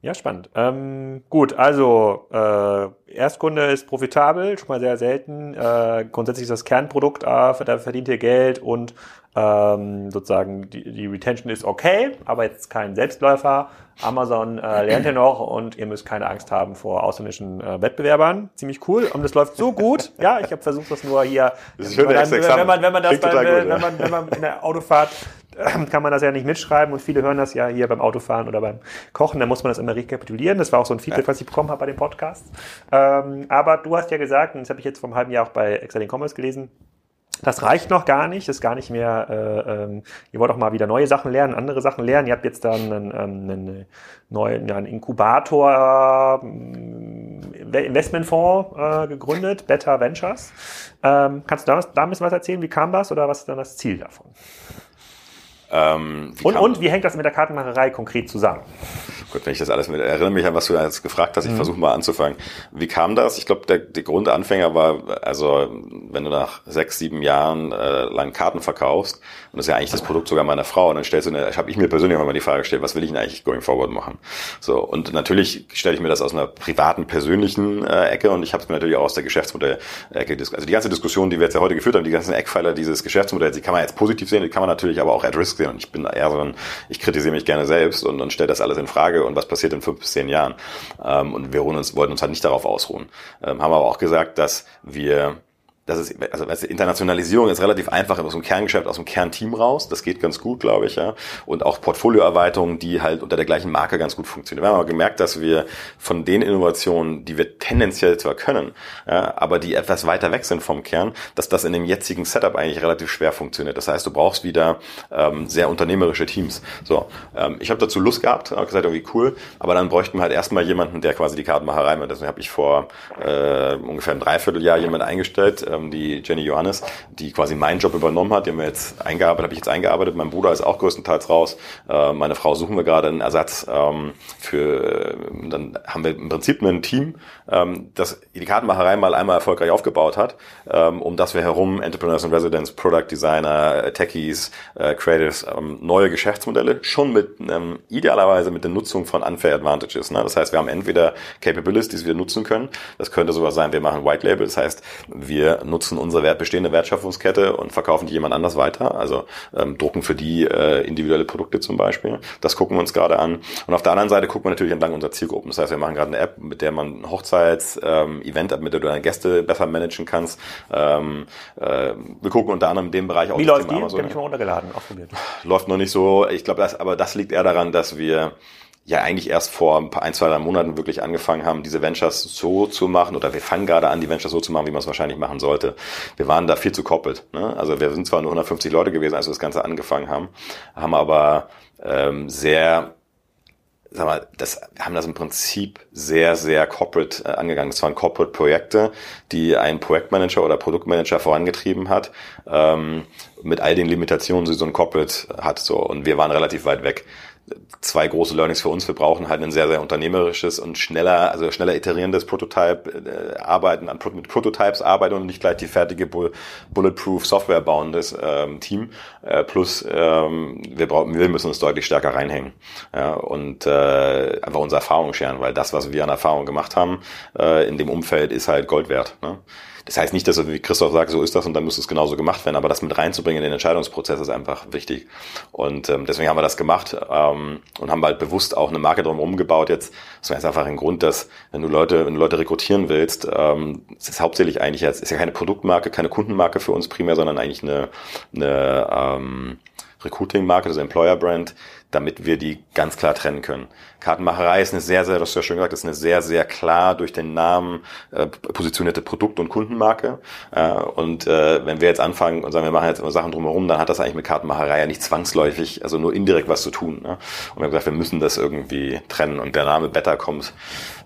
Ja, spannend. Ähm, gut, also äh, Erstkunde ist profitabel, schon mal sehr selten. Äh, grundsätzlich ist das Kernprodukt, äh, da verdient ihr Geld und ähm, sozusagen die, die Retention ist okay, aber jetzt kein Selbstläufer. Amazon äh, lernt ihr noch und ihr müsst keine Angst haben vor ausländischen äh, Wettbewerbern. Ziemlich cool. Und das läuft so gut. Ja, ich habe versucht, das nur hier. Das ist wenn, wenn, man, wenn man das dann, gut, wenn, man, wenn man in der Autofahrt kann man das ja nicht mitschreiben und viele hören das ja hier beim Autofahren oder beim Kochen, da muss man das immer rekapitulieren. Das war auch so ein Feedback, was ich bekommen habe bei dem Podcast. Ähm, aber du hast ja gesagt, und das habe ich jetzt vor einem halben Jahr auch bei Excelling Commerce gelesen, das reicht noch gar nicht, ist gar nicht mehr, äh, ähm, ihr wollt auch mal wieder neue Sachen lernen, andere Sachen lernen. Ihr habt jetzt dann einen, ähm, einen neuen ja, einen Inkubator, äh, Investmentfonds äh, gegründet, Better Ventures. Ähm, kannst du da, da ein bisschen was erzählen? Wie kam das oder was ist dann das Ziel davon? Ähm, und, und wie hängt das mit der Kartenmacherei konkret zusammen? Gut, wenn ich das alles mit, erinnere mich an, was du jetzt gefragt hast, ich mhm. versuche mal anzufangen. Wie kam das? Ich glaube, der, der Grundanfänger war, also wenn du nach sechs, sieben Jahren äh, lang Karten verkaufst, und das ist ja eigentlich das Produkt sogar meiner Frau, und dann stellst du eine, habe ich mir persönlich mal die Frage gestellt, was will ich denn eigentlich going forward machen? So, und natürlich stelle ich mir das aus einer privaten, persönlichen äh, Ecke und ich habe es mir natürlich auch aus der Geschäftsmodell-Ecke, also die ganze Diskussion, die wir jetzt ja heute geführt haben, die ganzen Eckpfeiler dieses Geschäftsmodells, die kann man jetzt positiv sehen, die kann man natürlich aber auch at risk sehen und ich bin eher so ein, ich kritisiere mich gerne selbst und, und stelle das alles in Frage und was passiert in fünf bis zehn Jahren. Ähm, und wir uns, wollten uns halt nicht darauf ausruhen. Ähm, haben aber auch gesagt, dass wir das ist, also weißt du, Internationalisierung ist relativ einfach aus dem Kerngeschäft, aus dem Kernteam raus. Das geht ganz gut, glaube ich, ja. Und auch Portfolioerweiterungen, die halt unter der gleichen Marke ganz gut funktionieren. Wir haben aber gemerkt, dass wir von den Innovationen, die wir tendenziell zwar können, ja, aber die etwas weiter weg sind vom Kern, dass das in dem jetzigen Setup eigentlich relativ schwer funktioniert. Das heißt, du brauchst wieder ähm, sehr unternehmerische Teams. So, ähm, ich habe dazu Lust gehabt, habe gesagt, irgendwie cool, aber dann bräuchten wir halt erstmal jemanden, der quasi die Kartenmacherei macht. Deswegen habe ich vor äh, ungefähr ein Dreivierteljahr jemanden eingestellt, ähm, die Jenny Johannes, die quasi meinen Job übernommen hat, den wir jetzt eingearbeitet, habe ich jetzt eingearbeitet. Mein Bruder ist auch größtenteils raus. Äh, meine Frau suchen wir gerade einen Ersatz ähm, für, äh, dann haben wir im Prinzip ein Team, ähm, das die Kartenmacherei mal einmal erfolgreich aufgebaut hat, ähm, um das wir herum Entrepreneurs and Residents, Product Designer, Techies, äh, Creatives, ähm, neue Geschäftsmodelle, schon mit ähm, idealerweise mit der Nutzung von Unfair Advantages. Ne? Das heißt, wir haben entweder Capabilities, die wir nutzen können. Das könnte sogar sein, wir machen White Label, das heißt, wir nutzen unsere Wert, bestehende Wertschöpfungskette und verkaufen die jemand anders weiter. Also ähm, drucken für die äh, individuelle Produkte zum Beispiel. Das gucken wir uns gerade an. Und auf der anderen Seite gucken wir natürlich entlang unserer Zielgruppen. Das heißt, wir machen gerade eine App, mit der man Hochzeits-Event, ähm, mit der du deine Gäste besser managen kannst. Ähm, äh, wir gucken unter anderem in dem Bereich auch. Wie läuft die? Amazon. Ich mal runtergeladen, ausprobiert. Läuft noch nicht so. Ich glaube, das, aber das liegt eher daran, dass wir ja eigentlich erst vor ein, paar, ein, zwei, drei Monaten wirklich angefangen haben, diese Ventures so zu machen, oder wir fangen gerade an, die Ventures so zu machen, wie man es wahrscheinlich machen sollte. Wir waren da viel zu koppelt. Ne? Also wir sind zwar nur 150 Leute gewesen, als wir das Ganze angefangen haben, haben aber ähm, sehr sag mal, das haben das im Prinzip sehr, sehr corporate äh, angegangen. Das waren Corporate-Projekte, die ein Projektmanager oder Produktmanager vorangetrieben hat, ähm, mit all den Limitationen, die so ein Corporate hat. So und wir waren relativ weit weg zwei große Learnings für uns. Wir brauchen halt ein sehr, sehr unternehmerisches und schneller, also schneller iterierendes Prototype, äh, arbeiten, an mit Prototypes arbeiten und nicht gleich die fertige Bulletproof Software bauendes ähm, Team. Äh, plus ähm, wir, brauchen, wir müssen uns deutlich stärker reinhängen ja, und äh, einfach unsere Erfahrung scheren, weil das, was wir an Erfahrung gemacht haben, äh, in dem Umfeld ist halt Gold wert. Ne? Das heißt nicht, dass, wie Christoph sagt, so ist das und dann muss es genauso gemacht werden, aber das mit reinzubringen in den Entscheidungsprozess ist einfach wichtig. Und ähm, deswegen haben wir das gemacht ähm, und haben halt bewusst auch eine Marke drumherum gebaut. Jetzt, wäre jetzt einfach ein Grund, dass wenn du Leute, wenn du Leute rekrutieren willst, ähm, es ist hauptsächlich eigentlich jetzt, ist ja keine Produktmarke, keine Kundenmarke für uns primär, sondern eigentlich eine, eine ähm, Recruiting-Marke, also Employer-Brand, damit wir die ganz klar trennen können. Kartenmacherei ist eine sehr, sehr, das hast du ja schon gesagt, ist eine sehr, sehr klar durch den Namen äh, positionierte Produkt- und Kundenmarke. Äh, und äh, wenn wir jetzt anfangen und sagen, wir machen jetzt immer Sachen drumherum, dann hat das eigentlich mit Kartenmacherei ja nicht zwangsläufig, also nur indirekt was zu tun. Ne? Und wir haben gesagt, wir müssen das irgendwie trennen. Und der Name Better kommt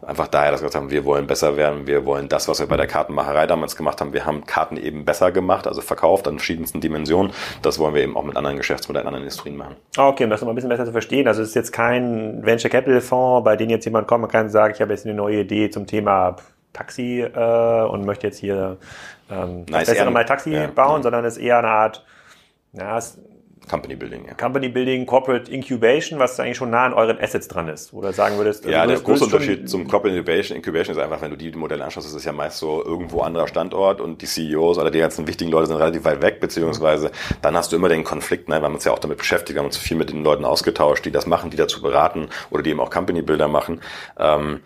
einfach daher, dass wir gesagt haben, wir wollen besser werden, wir wollen das, was wir bei der Kartenmacherei damals gemacht haben, wir haben Karten eben besser gemacht, also verkauft an verschiedensten Dimensionen. Das wollen wir eben auch mit anderen Geschäftsmodellen, anderen Industrien machen. Okay, um das nochmal ein bisschen besser zu verstehen. Also es ist jetzt kein Venture Capital Fonds, bei dem jetzt jemand kommt und kann sagen, ich habe jetzt eine neue Idee zum Thema Taxi äh, und möchte jetzt hier ähm, nice, bessere mal Taxi ja, bauen, ja. sondern es ist eher eine Art, ja, es Company Building, ja. Company Building, Corporate Incubation, was eigentlich schon nah an euren Assets dran ist. Oder sagen würdest Ja, der große Unterschied zum Corporate Incubation, Incubation ist einfach, wenn du die Modelle anschaust, ist es ja meist so irgendwo anderer Standort und die CEOs oder die ganzen wichtigen Leute sind relativ weit weg, beziehungsweise dann hast du immer den Konflikt, ne? wir haben uns ja auch damit beschäftigt, wir haben uns viel mit den Leuten ausgetauscht, die das machen, die dazu beraten oder die eben auch Company Builder machen. Ähm,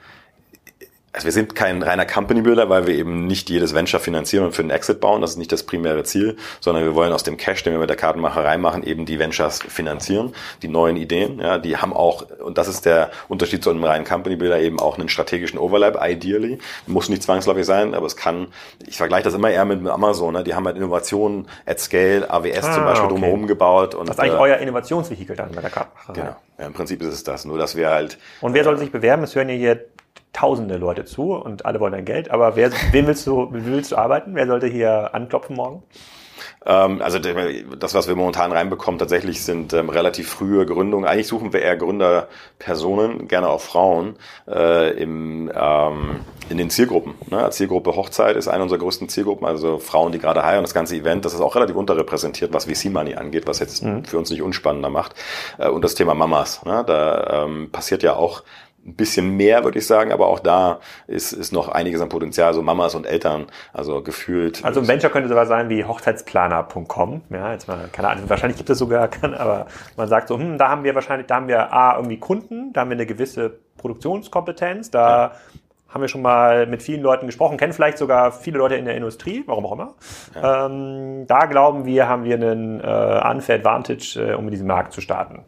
also wir sind kein reiner Company Builder, weil wir eben nicht jedes Venture finanzieren und für den Exit bauen. Das ist nicht das primäre Ziel, sondern wir wollen aus dem Cash, den wir mit der Kartenmacherei machen, eben die Ventures finanzieren, die neuen Ideen. Ja, die haben auch, und das ist der Unterschied zu einem reinen Company Builder, eben auch einen strategischen Overlap, ideally. Muss nicht zwangsläufig sein, aber es kann, ich vergleiche das immer eher mit Amazon, ne? die haben halt Innovationen at scale, AWS ah, zum Beispiel okay. drumherum gebaut. Und, das ist eigentlich äh, euer Innovationsvehikel dann bei der Kartenmacherei. Genau. Ja, Im Prinzip ist es das. Nur, dass wir halt. Und wer soll sich bewerben? Es hören ja hier tausende Leute zu und alle wollen dein Geld. Aber wer, wen willst du, wie willst du arbeiten? Wer sollte hier anklopfen morgen? Ähm, also das, was wir momentan reinbekommen, tatsächlich sind ähm, relativ frühe Gründungen. Eigentlich suchen wir eher Gründerpersonen, gerne auch Frauen, äh, im, ähm, in den Zielgruppen. Ne? Zielgruppe Hochzeit ist eine unserer größten Zielgruppen, also Frauen, die gerade heiraten. Das ganze Event, das ist auch relativ unterrepräsentiert, was VC-Money angeht, was jetzt mhm. für uns nicht unspannender macht. Äh, und das Thema Mamas. Ne? Da ähm, passiert ja auch ein bisschen mehr, würde ich sagen, aber auch da ist, ist noch einiges an Potenzial, so Mamas und Eltern, also gefühlt. Also ein Venture könnte sowas sein wie hochzeitsplaner.com, ja, jetzt mal, keine Ahnung, wahrscheinlich gibt es sogar, aber man sagt so, hm, da haben wir wahrscheinlich, da haben wir A, irgendwie Kunden, da haben wir eine gewisse Produktionskompetenz, da ja. haben wir schon mal mit vielen Leuten gesprochen, kennen vielleicht sogar viele Leute in der Industrie, warum auch immer. Ja. Ähm, da glauben wir, haben wir einen äh, Unfair Advantage, äh, um in diesen Markt zu starten.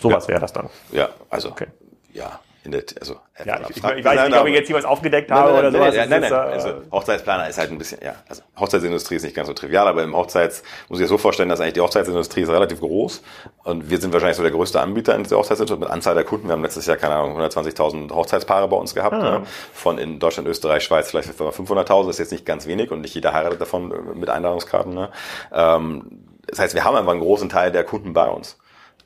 Sowas ja. wäre das dann. Ja, also okay. ja, in der, also, ja, ich, ich, ich weiß nicht, ob ich jetzt hier was aufgedeckt habe nein, nein, oder sowas. Nein, nein, nein, also Hochzeitsplaner ist halt ein bisschen, ja, also Hochzeitsindustrie ist nicht ganz so trivial, aber im Hochzeits, muss ich dir so vorstellen, dass eigentlich die Hochzeitsindustrie ist relativ groß und wir sind wahrscheinlich so der größte Anbieter in dieser Hochzeitsindustrie mit Anzahl der Kunden. Wir haben letztes Jahr, keine Ahnung, 120.000 Hochzeitspaare bei uns gehabt, ah. ne? von in Deutschland, Österreich, Schweiz vielleicht 500.000, ist jetzt nicht ganz wenig und nicht jeder heiratet davon mit Einladungskarten, ne? Ähm, das heißt, wir haben einfach einen großen Teil der Kunden bei uns.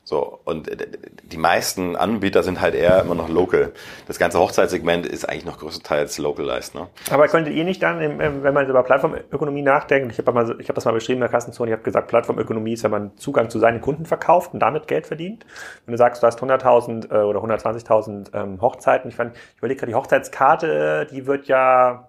So, und äh, die meisten Anbieter sind halt eher immer noch local. Das ganze Hochzeitssegment ist eigentlich noch größtenteils localized. Ne? Aber könntet ihr nicht dann, wenn man über Plattformökonomie nachdenkt, ich habe mal, ich hab das mal beschrieben in der Kassenzone, ich habe gesagt, Plattformökonomie ist, wenn man Zugang zu seinen Kunden verkauft und damit Geld verdient. Wenn du sagst, du hast 100.000 äh, oder 120.000 ähm, Hochzeiten, ich, fand, ich überlege gerade, die Hochzeitskarte, die wird ja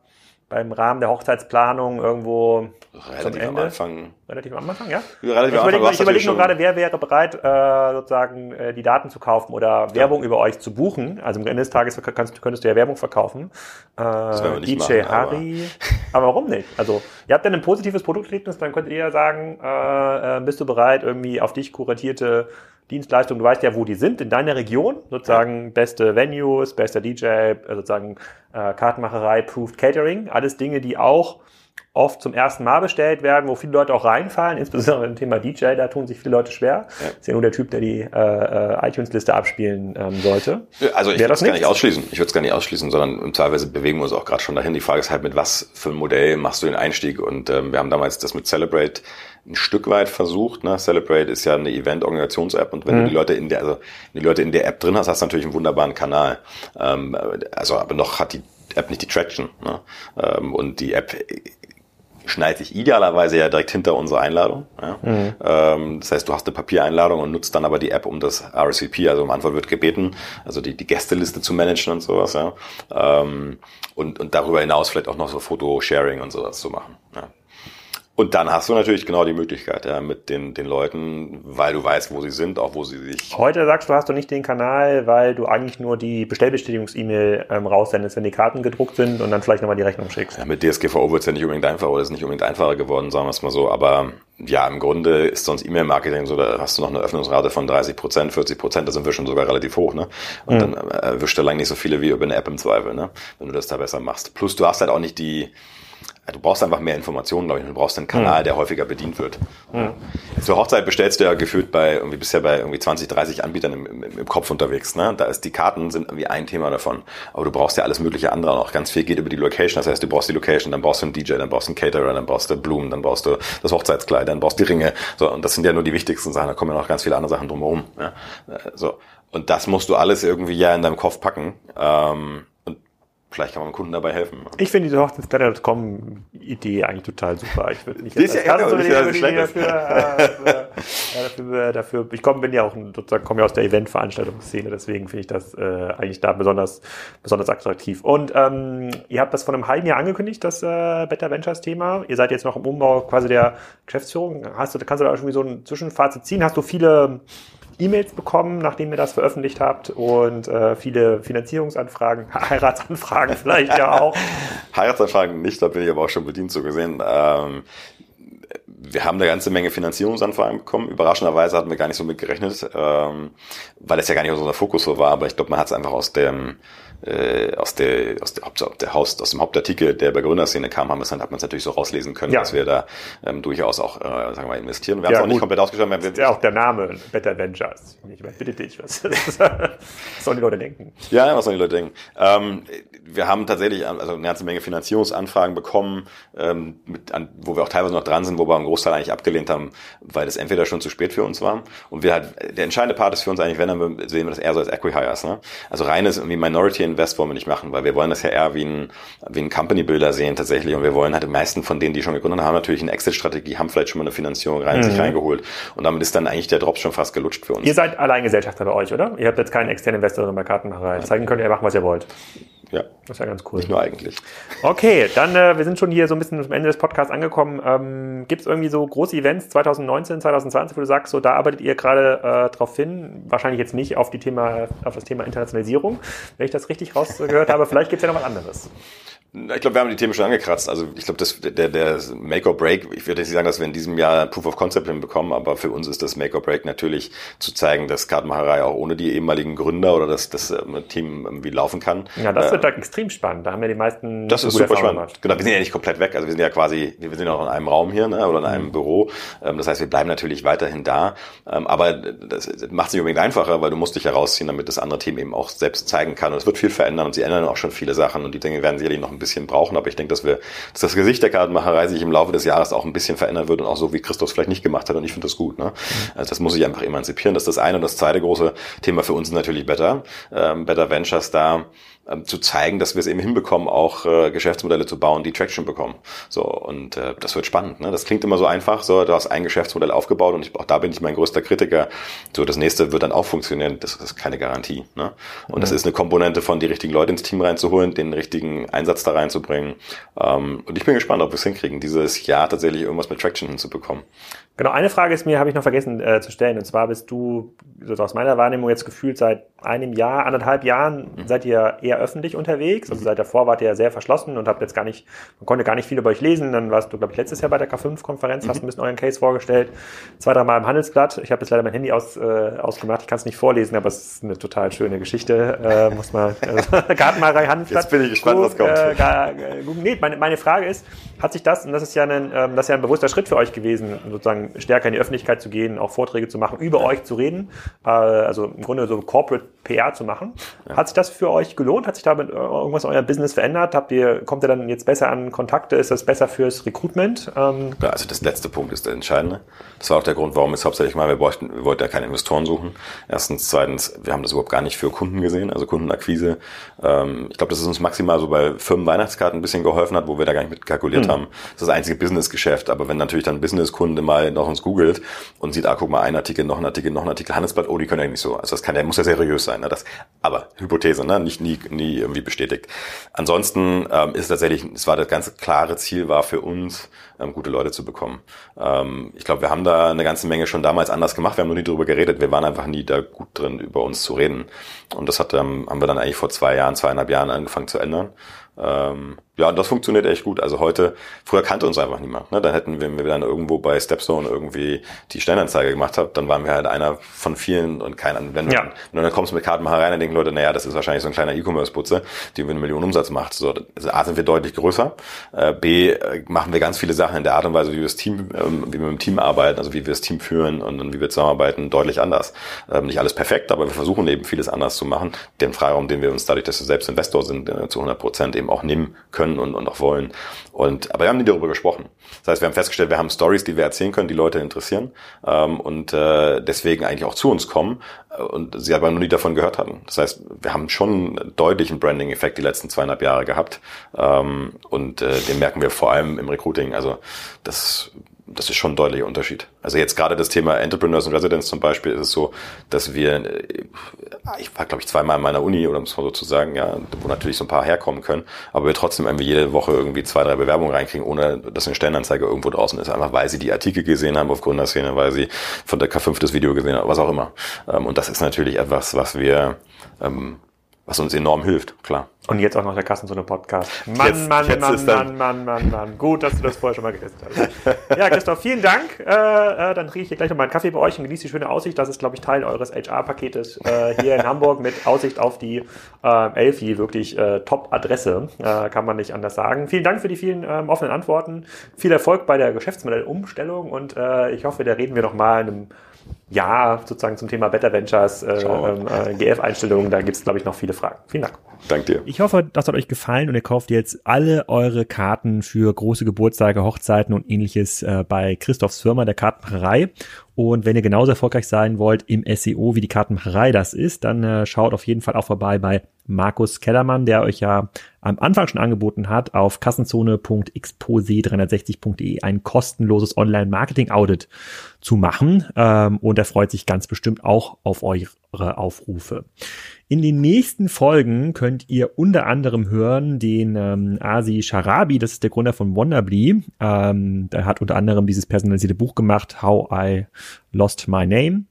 beim Rahmen der Hochzeitsplanung irgendwo relativ zum Ende. am Anfang. Relativ am Anfang, ja. Relativ ich überlege, ich überlege nur gerade, wer wäre bereit, äh, sozusagen äh, die Daten zu kaufen oder ja. Werbung über euch zu buchen. Also am Ende des Tages kannst, könntest du ja Werbung verkaufen. Äh, das wir nicht DJ machen, Harry. Aber. aber warum nicht? Also ihr habt dann ein positives Produkterlebnis, dann könntet ihr ja sagen, äh, äh, bist du bereit, irgendwie auf dich kuratierte Dienstleistungen, du weißt ja, wo die sind, in deiner Region, sozusagen beste Venues, bester DJ, sozusagen äh, Kartenmacherei, Proved Catering, alles Dinge, die auch oft zum ersten Mal bestellt werden, wo viele Leute auch reinfallen, insbesondere im Thema DJ, da tun sich viele Leute schwer. Ja. Ist ja nur der Typ, der die äh, äh iTunes-Liste abspielen ähm, sollte. Also ich würde es gar nicht ausschließen. Ich würde es gar nicht ausschließen, sondern Teilweise bewegen wir uns auch gerade schon dahin. Die Frage ist halt, mit was für ein Modell machst du den Einstieg? Und ähm, wir haben damals das mit Celebrate ein Stück weit versucht. Ne? Celebrate ist ja eine Event-Organisations-App und wenn mhm. du die Leute in der, also die Leute in der App drin hast, hast du natürlich einen wunderbaren Kanal. Ähm, also aber noch hat die App nicht die Traction. Ne? Ähm, und die App schneidet sich idealerweise ja direkt hinter unsere Einladung. Ja? Mhm. Ähm, das heißt, du hast eine Papiereinladung und nutzt dann aber die App, um das RSVP, also um Antwort wird gebeten, also die, die Gästeliste zu managen und sowas. Ja? Ähm, und, und darüber hinaus vielleicht auch noch so Foto-Sharing und sowas zu machen. Ja? Und dann hast du natürlich genau die Möglichkeit, ja, mit den, den Leuten, weil du weißt, wo sie sind, auch wo sie sich. Heute sagst du, hast du nicht den Kanal, weil du eigentlich nur die Bestellbestätigungs-E-Mail ähm, raussendest, wenn die Karten gedruckt sind und dann vielleicht nochmal die Rechnung schickst. Ja, mit DSGVO wird es ja nicht unbedingt einfacher oder ist nicht unbedingt einfacher geworden, sagen wir es mal so. Aber ja, im Grunde ist sonst E-Mail-Marketing so, da hast du noch eine Öffnungsrate von 30 Prozent, 40 Prozent, da sind wir schon sogar relativ hoch, ne? Und mhm. dann äh, erwischt er lang nicht so viele wie über eine App im Zweifel, ne? Wenn du das da besser machst. Plus du hast halt auch nicht die, du brauchst einfach mehr Informationen, glaube ich. Du brauchst einen Kanal, mhm. der häufiger bedient wird. Mhm. Zur Hochzeit bestellst du ja gefühlt bei irgendwie bisher bei irgendwie 20, 30 Anbietern im, im, im, Kopf unterwegs. Ne? Da ist die Karten sind irgendwie ein Thema davon. Aber du brauchst ja alles mögliche andere noch. Ganz viel geht über die Location. Das heißt, du brauchst die Location, dann brauchst du einen DJ, dann brauchst du einen Caterer, dann brauchst du Blumen, dann brauchst du das Hochzeitskleid, dann brauchst du die Ringe. So, und das sind ja nur die wichtigsten Sachen. Da kommen ja noch ganz viele andere Sachen drumherum. Ja? So. Und das musst du alles irgendwie ja in deinem Kopf packen. Ähm, Vielleicht kann man dem Kunden dabei helfen. Ich finde diese Hochzeitsplaner.com Idee eigentlich total super. Ich würde nicht das ist ja so eine Idee dafür, äh, dafür, dafür, ich komme, bin ja auch sozusagen komme ja aus der Eventveranstaltungsszene, deswegen finde ich das äh, eigentlich da besonders besonders attraktiv. Und ähm, ihr habt das vor einem halben Jahr angekündigt, das äh, Better Ventures Thema. Ihr seid jetzt noch im Umbau quasi der Geschäftsführung. Hast du, kannst du da irgendwie so ein Zwischenfazit ziehen? Hast du viele E-Mails bekommen, nachdem ihr das veröffentlicht habt und äh, viele Finanzierungsanfragen, Heiratsanfragen vielleicht ja auch. Heiratsanfragen nicht, da bin ich aber auch schon bedient so gesehen. Ähm, wir haben eine ganze Menge Finanzierungsanfragen bekommen. Überraschenderweise hatten wir gar nicht so mit gerechnet, ähm, weil es ja gar nicht unser Fokus so war, aber ich glaube, man hat es einfach aus dem äh, aus der aus der, Haupt, der Haus, aus dem Hauptartikel, der bei Gründerszene kam, haben wir hat man es natürlich so rauslesen können, ja. dass wir da ähm, durchaus auch, äh, sagen wir mal, investieren. Wir ja, haben es auch nicht komplett ausgeschrieben. Das ist ja auch der Name Better Ventures. Ich meine, bitte dich, was, was sollen die Leute denken? Ja, was sollen die Leute denken? Ähm, wir haben tatsächlich also eine ganze Menge Finanzierungsanfragen bekommen, ähm, mit, an, wo wir auch teilweise noch dran sind, wo wir einen Großteil eigentlich abgelehnt haben, weil das entweder schon zu spät für uns war. Und wir halt, der entscheidende Part ist für uns eigentlich, wenn dann sehen wir das eher so als Equihires. Ne? Also reines irgendwie Minority Invest wollen wir nicht machen, weil wir wollen das ja eher wie ein, wie ein Company Builder sehen tatsächlich. Und wir wollen halt die meisten von denen, die schon gegründet haben, natürlich eine Exit-Strategie, haben vielleicht schon mal eine Finanzierung rein, mhm. sich reingeholt. Und damit ist dann eigentlich der Drop schon fast gelutscht für uns. Ihr seid Alleingesellschafter bei euch, oder? Ihr habt jetzt keinen externen Investor bei Kartenmacherei. Zeigen könnt ihr machen, was ihr wollt. Ja. Das ist ja ganz cool. Nicht nur eigentlich. Okay, dann äh, wir sind schon hier so ein bisschen am Ende des Podcasts angekommen. Ähm, Gibt es irgendwie so große Events 2019, 2020, wo du sagst, so da arbeitet ihr gerade äh, drauf hin? Wahrscheinlich jetzt nicht auf die Thema, auf das Thema Internationalisierung, wenn ich das richtig rausgehört habe. Vielleicht gibt es ja noch was anderes. Ich glaube, wir haben die Themen schon angekratzt. Also ich glaube, das der, der Make or Break, ich würde nicht sagen, dass wir in diesem Jahr Proof of Concept hinbekommen, aber für uns ist das Make or Break natürlich zu zeigen, dass Kartenmacherei auch ohne die ehemaligen Gründer oder dass das ähm, Team irgendwie laufen kann. Ja, das äh, wird da extrem spannend. Da haben wir die meisten. Das ist super spannend. Gemacht. Genau, wir sind ja nicht komplett weg. Also wir sind ja quasi, wir sind ja auch in einem Raum hier ne, oder in einem mhm. Büro. Ähm, das heißt, wir bleiben natürlich weiterhin da. Ähm, aber das macht es nicht unbedingt einfacher, weil du musst dich herausziehen, damit das andere Team eben auch selbst zeigen kann. Und es wird viel verändern und sie ändern auch schon viele Sachen und die Dinge werden sicherlich noch ein bisschen brauchen, aber ich denke, dass wir, dass das Gesicht der Kartenmacherei sich im Laufe des Jahres auch ein bisschen verändern wird und auch so, wie Christus vielleicht nicht gemacht hat. Und ich finde das gut. Ne? Mhm. Also das muss sich einfach emanzipieren. Das ist das eine. Und das zweite große Thema für uns ist natürlich Better. Ähm, Better Ventures da ähm, zu zeigen, dass wir es eben hinbekommen, auch äh, Geschäftsmodelle zu bauen, die Traction bekommen. So und äh, das wird spannend. Ne? Das klingt immer so einfach. So, du hast ein Geschäftsmodell aufgebaut und ich, auch da bin ich mein größter Kritiker. So, das nächste wird dann auch funktionieren. Das ist keine Garantie. Ne? Und mhm. das ist eine Komponente von die richtigen Leute ins Team reinzuholen, den richtigen Einsatz da reinzubringen. Ähm, und ich bin gespannt, ob wir es hinkriegen, dieses Jahr tatsächlich irgendwas mit Traction hinzubekommen. Genau, eine Frage ist mir, habe ich noch vergessen äh, zu stellen. Und zwar bist du, so aus meiner Wahrnehmung jetzt gefühlt seit einem Jahr, anderthalb Jahren mhm. seid ihr eher öffentlich unterwegs. Also mhm. seit davor wart ihr ja sehr verschlossen und habt jetzt gar nicht, man konnte gar nicht viel über euch lesen. Dann warst du, glaube ich, letztes Jahr bei der K5-Konferenz, mhm. hast ein bisschen euren Case vorgestellt. Zwei, dreimal im Handelsblatt. Ich habe jetzt leider mein Handy aus, äh, ausgemacht. Ich kann es nicht vorlesen, aber es ist eine total schöne Geschichte. Äh, muss man, äh, Gartenmalerei Handelsblatt. Jetzt bin ich gespannt, was kommt. Äh, gar, nee, meine, meine Frage ist, hat sich das, und das ist ja ein, ähm, das ist ja ein bewusster Schritt für euch gewesen, sozusagen stärker in die Öffentlichkeit zu gehen, auch Vorträge zu machen, über euch zu reden, äh, also im Grunde so Corporate PR zu machen. Ja. Hat sich das für euch gelohnt? Hat sich damit irgendwas in eurem Business verändert? Habt ihr, kommt ihr dann jetzt besser an Kontakte? Ist das besser fürs Recruitment? Ähm ja, also das letzte Punkt ist der entscheidende. Das war auch der Grund, warum es hauptsächlich mal, wir, bräuchten, wir wollten ja keine Investoren suchen. Erstens, zweitens, wir haben das überhaupt gar nicht für Kunden gesehen, also Kundenakquise. Ähm, ich glaube, dass es uns maximal so bei Firmenweihnachtskarten ein bisschen geholfen hat, wo wir da gar nicht mit kalkuliert hm. haben. Das ist das einzige Businessgeschäft. Aber wenn natürlich dann Businesskunde mal noch uns googelt und sieht, ah, guck mal, ein Artikel, noch ein Artikel, noch ein Artikel, Handelsblatt, oh, die können ja nicht so. Also das kann ja, muss ja seriös sein. Ne? Das, aber Hypothese, ne? nicht nie, nie irgendwie bestätigt. Ansonsten ähm, ist tatsächlich, es war das ganz klare Ziel war für uns, ähm, gute Leute zu bekommen. Ähm, ich glaube, wir haben da eine ganze Menge schon damals anders gemacht. Wir haben nur nie darüber geredet. Wir waren einfach nie da gut drin, über uns zu reden. Und das hat, ähm, haben wir dann eigentlich vor zwei Jahren, zweieinhalb Jahren angefangen zu ändern. Ähm, ja, und das funktioniert echt gut. Also heute, früher kannte uns einfach niemand. Ne? Dann hätten wir, wenn wir dann irgendwo bei Stepstone irgendwie die Stellenanzeige gemacht haben, dann waren wir halt einer von vielen und keiner. Wenn, ja. du dann kommst mit Kartenmacher rein, dann denken Leute, naja, das ist wahrscheinlich so ein kleiner E-Commerce-Putze, die über eine Million Umsatz macht. So, also A sind wir deutlich größer. Äh, B äh, machen wir ganz viele Sachen in der Art und Weise, wie wir das Team, ähm, wie wir mit dem Team arbeiten, also wie wir das Team führen und, und wie wir zusammenarbeiten, deutlich anders. Ähm, nicht alles perfekt, aber wir versuchen eben vieles anders zu machen. Den Freiraum, den wir uns dadurch, dass wir selbst Investor sind, äh, zu 100 Prozent eben auch nehmen können und, und auch wollen. Und, aber wir haben nie darüber gesprochen. Das heißt, wir haben festgestellt, wir haben Stories, die wir erzählen können, die Leute interessieren ähm, und äh, deswegen eigentlich auch zu uns kommen äh, und sie aber noch nie davon gehört hatten. Das heißt, wir haben schon einen Branding-Effekt die letzten zweieinhalb Jahre gehabt ähm, und äh, den merken wir vor allem im Recruiting. Also das das ist schon ein deutlicher Unterschied. Also jetzt gerade das Thema Entrepreneurs and Residents zum Beispiel ist es so, dass wir, äh, ich war glaube ich zweimal in meiner Uni, oder muss man sozusagen, ja, wo natürlich so ein paar herkommen können, aber wir trotzdem irgendwie jede Woche irgendwie zwei, drei Bewerbungen reinkriegen, ohne dass eine Stellenanzeige irgendwo draußen ist. Einfach weil sie die Artikel gesehen haben auf Gründerszene, weil sie von der K5 das Video gesehen haben, was auch immer. Ähm, und das ist natürlich etwas, was wir, ähm, was uns enorm hilft, klar. Und jetzt auch noch der Kassenzone-Podcast. Mann, jetzt, Mann, jetzt Mann, Mann, Mann, Mann, Mann. Gut, dass du das vorher schon mal getestet hast. Ja, Christoph, vielen Dank. Äh, äh, dann trinke ich hier gleich noch mal einen Kaffee bei euch und genieße die schöne Aussicht. Das ist, glaube ich, Teil eures HR-Paketes äh, hier in Hamburg mit Aussicht auf die äh, Elfi. Wirklich äh, Top-Adresse, äh, kann man nicht anders sagen. Vielen Dank für die vielen ähm, offenen Antworten. Viel Erfolg bei der Geschäftsmodellumstellung und äh, ich hoffe, da reden wir noch mal in einem ja, sozusagen zum Thema Better Ventures, äh, äh, GF-Einstellungen, da gibt es, glaube ich, noch viele Fragen. Vielen Dank. Dank dir. Ich hoffe, das hat euch gefallen und ihr kauft jetzt alle eure Karten für große Geburtstage, Hochzeiten und ähnliches äh, bei Christophs Firma, der Kartenmacherei. Und wenn ihr genauso erfolgreich sein wollt im SEO, wie die Kartenmacherei das ist, dann äh, schaut auf jeden Fall auch vorbei bei Markus Kellermann, der euch ja am Anfang schon angeboten hat, auf kassenzone.expose360.de ein kostenloses Online-Marketing-Audit zu machen. Ähm, und er freut sich ganz bestimmt auch auf eure Aufrufe. In den nächsten Folgen könnt ihr unter anderem hören den ähm, Asi Sharabi, das ist der Gründer von Wonderbly. Ähm, der hat unter anderem dieses personalisierte Buch gemacht, How I Lost My Name.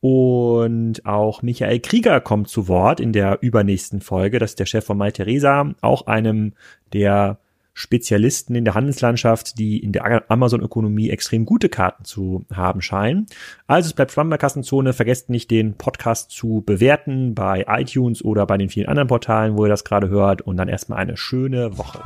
Und auch Michael Krieger kommt zu Wort in der übernächsten Folge. Das ist der Chef von Mai Theresa, auch einem der Spezialisten in der Handelslandschaft, die in der Amazon-Ökonomie extrem gute Karten zu haben scheinen. Also es bleibt spannend bei Kassenzone. Vergesst nicht, den Podcast zu bewerten bei iTunes oder bei den vielen anderen Portalen, wo ihr das gerade hört. Und dann erstmal eine schöne Woche.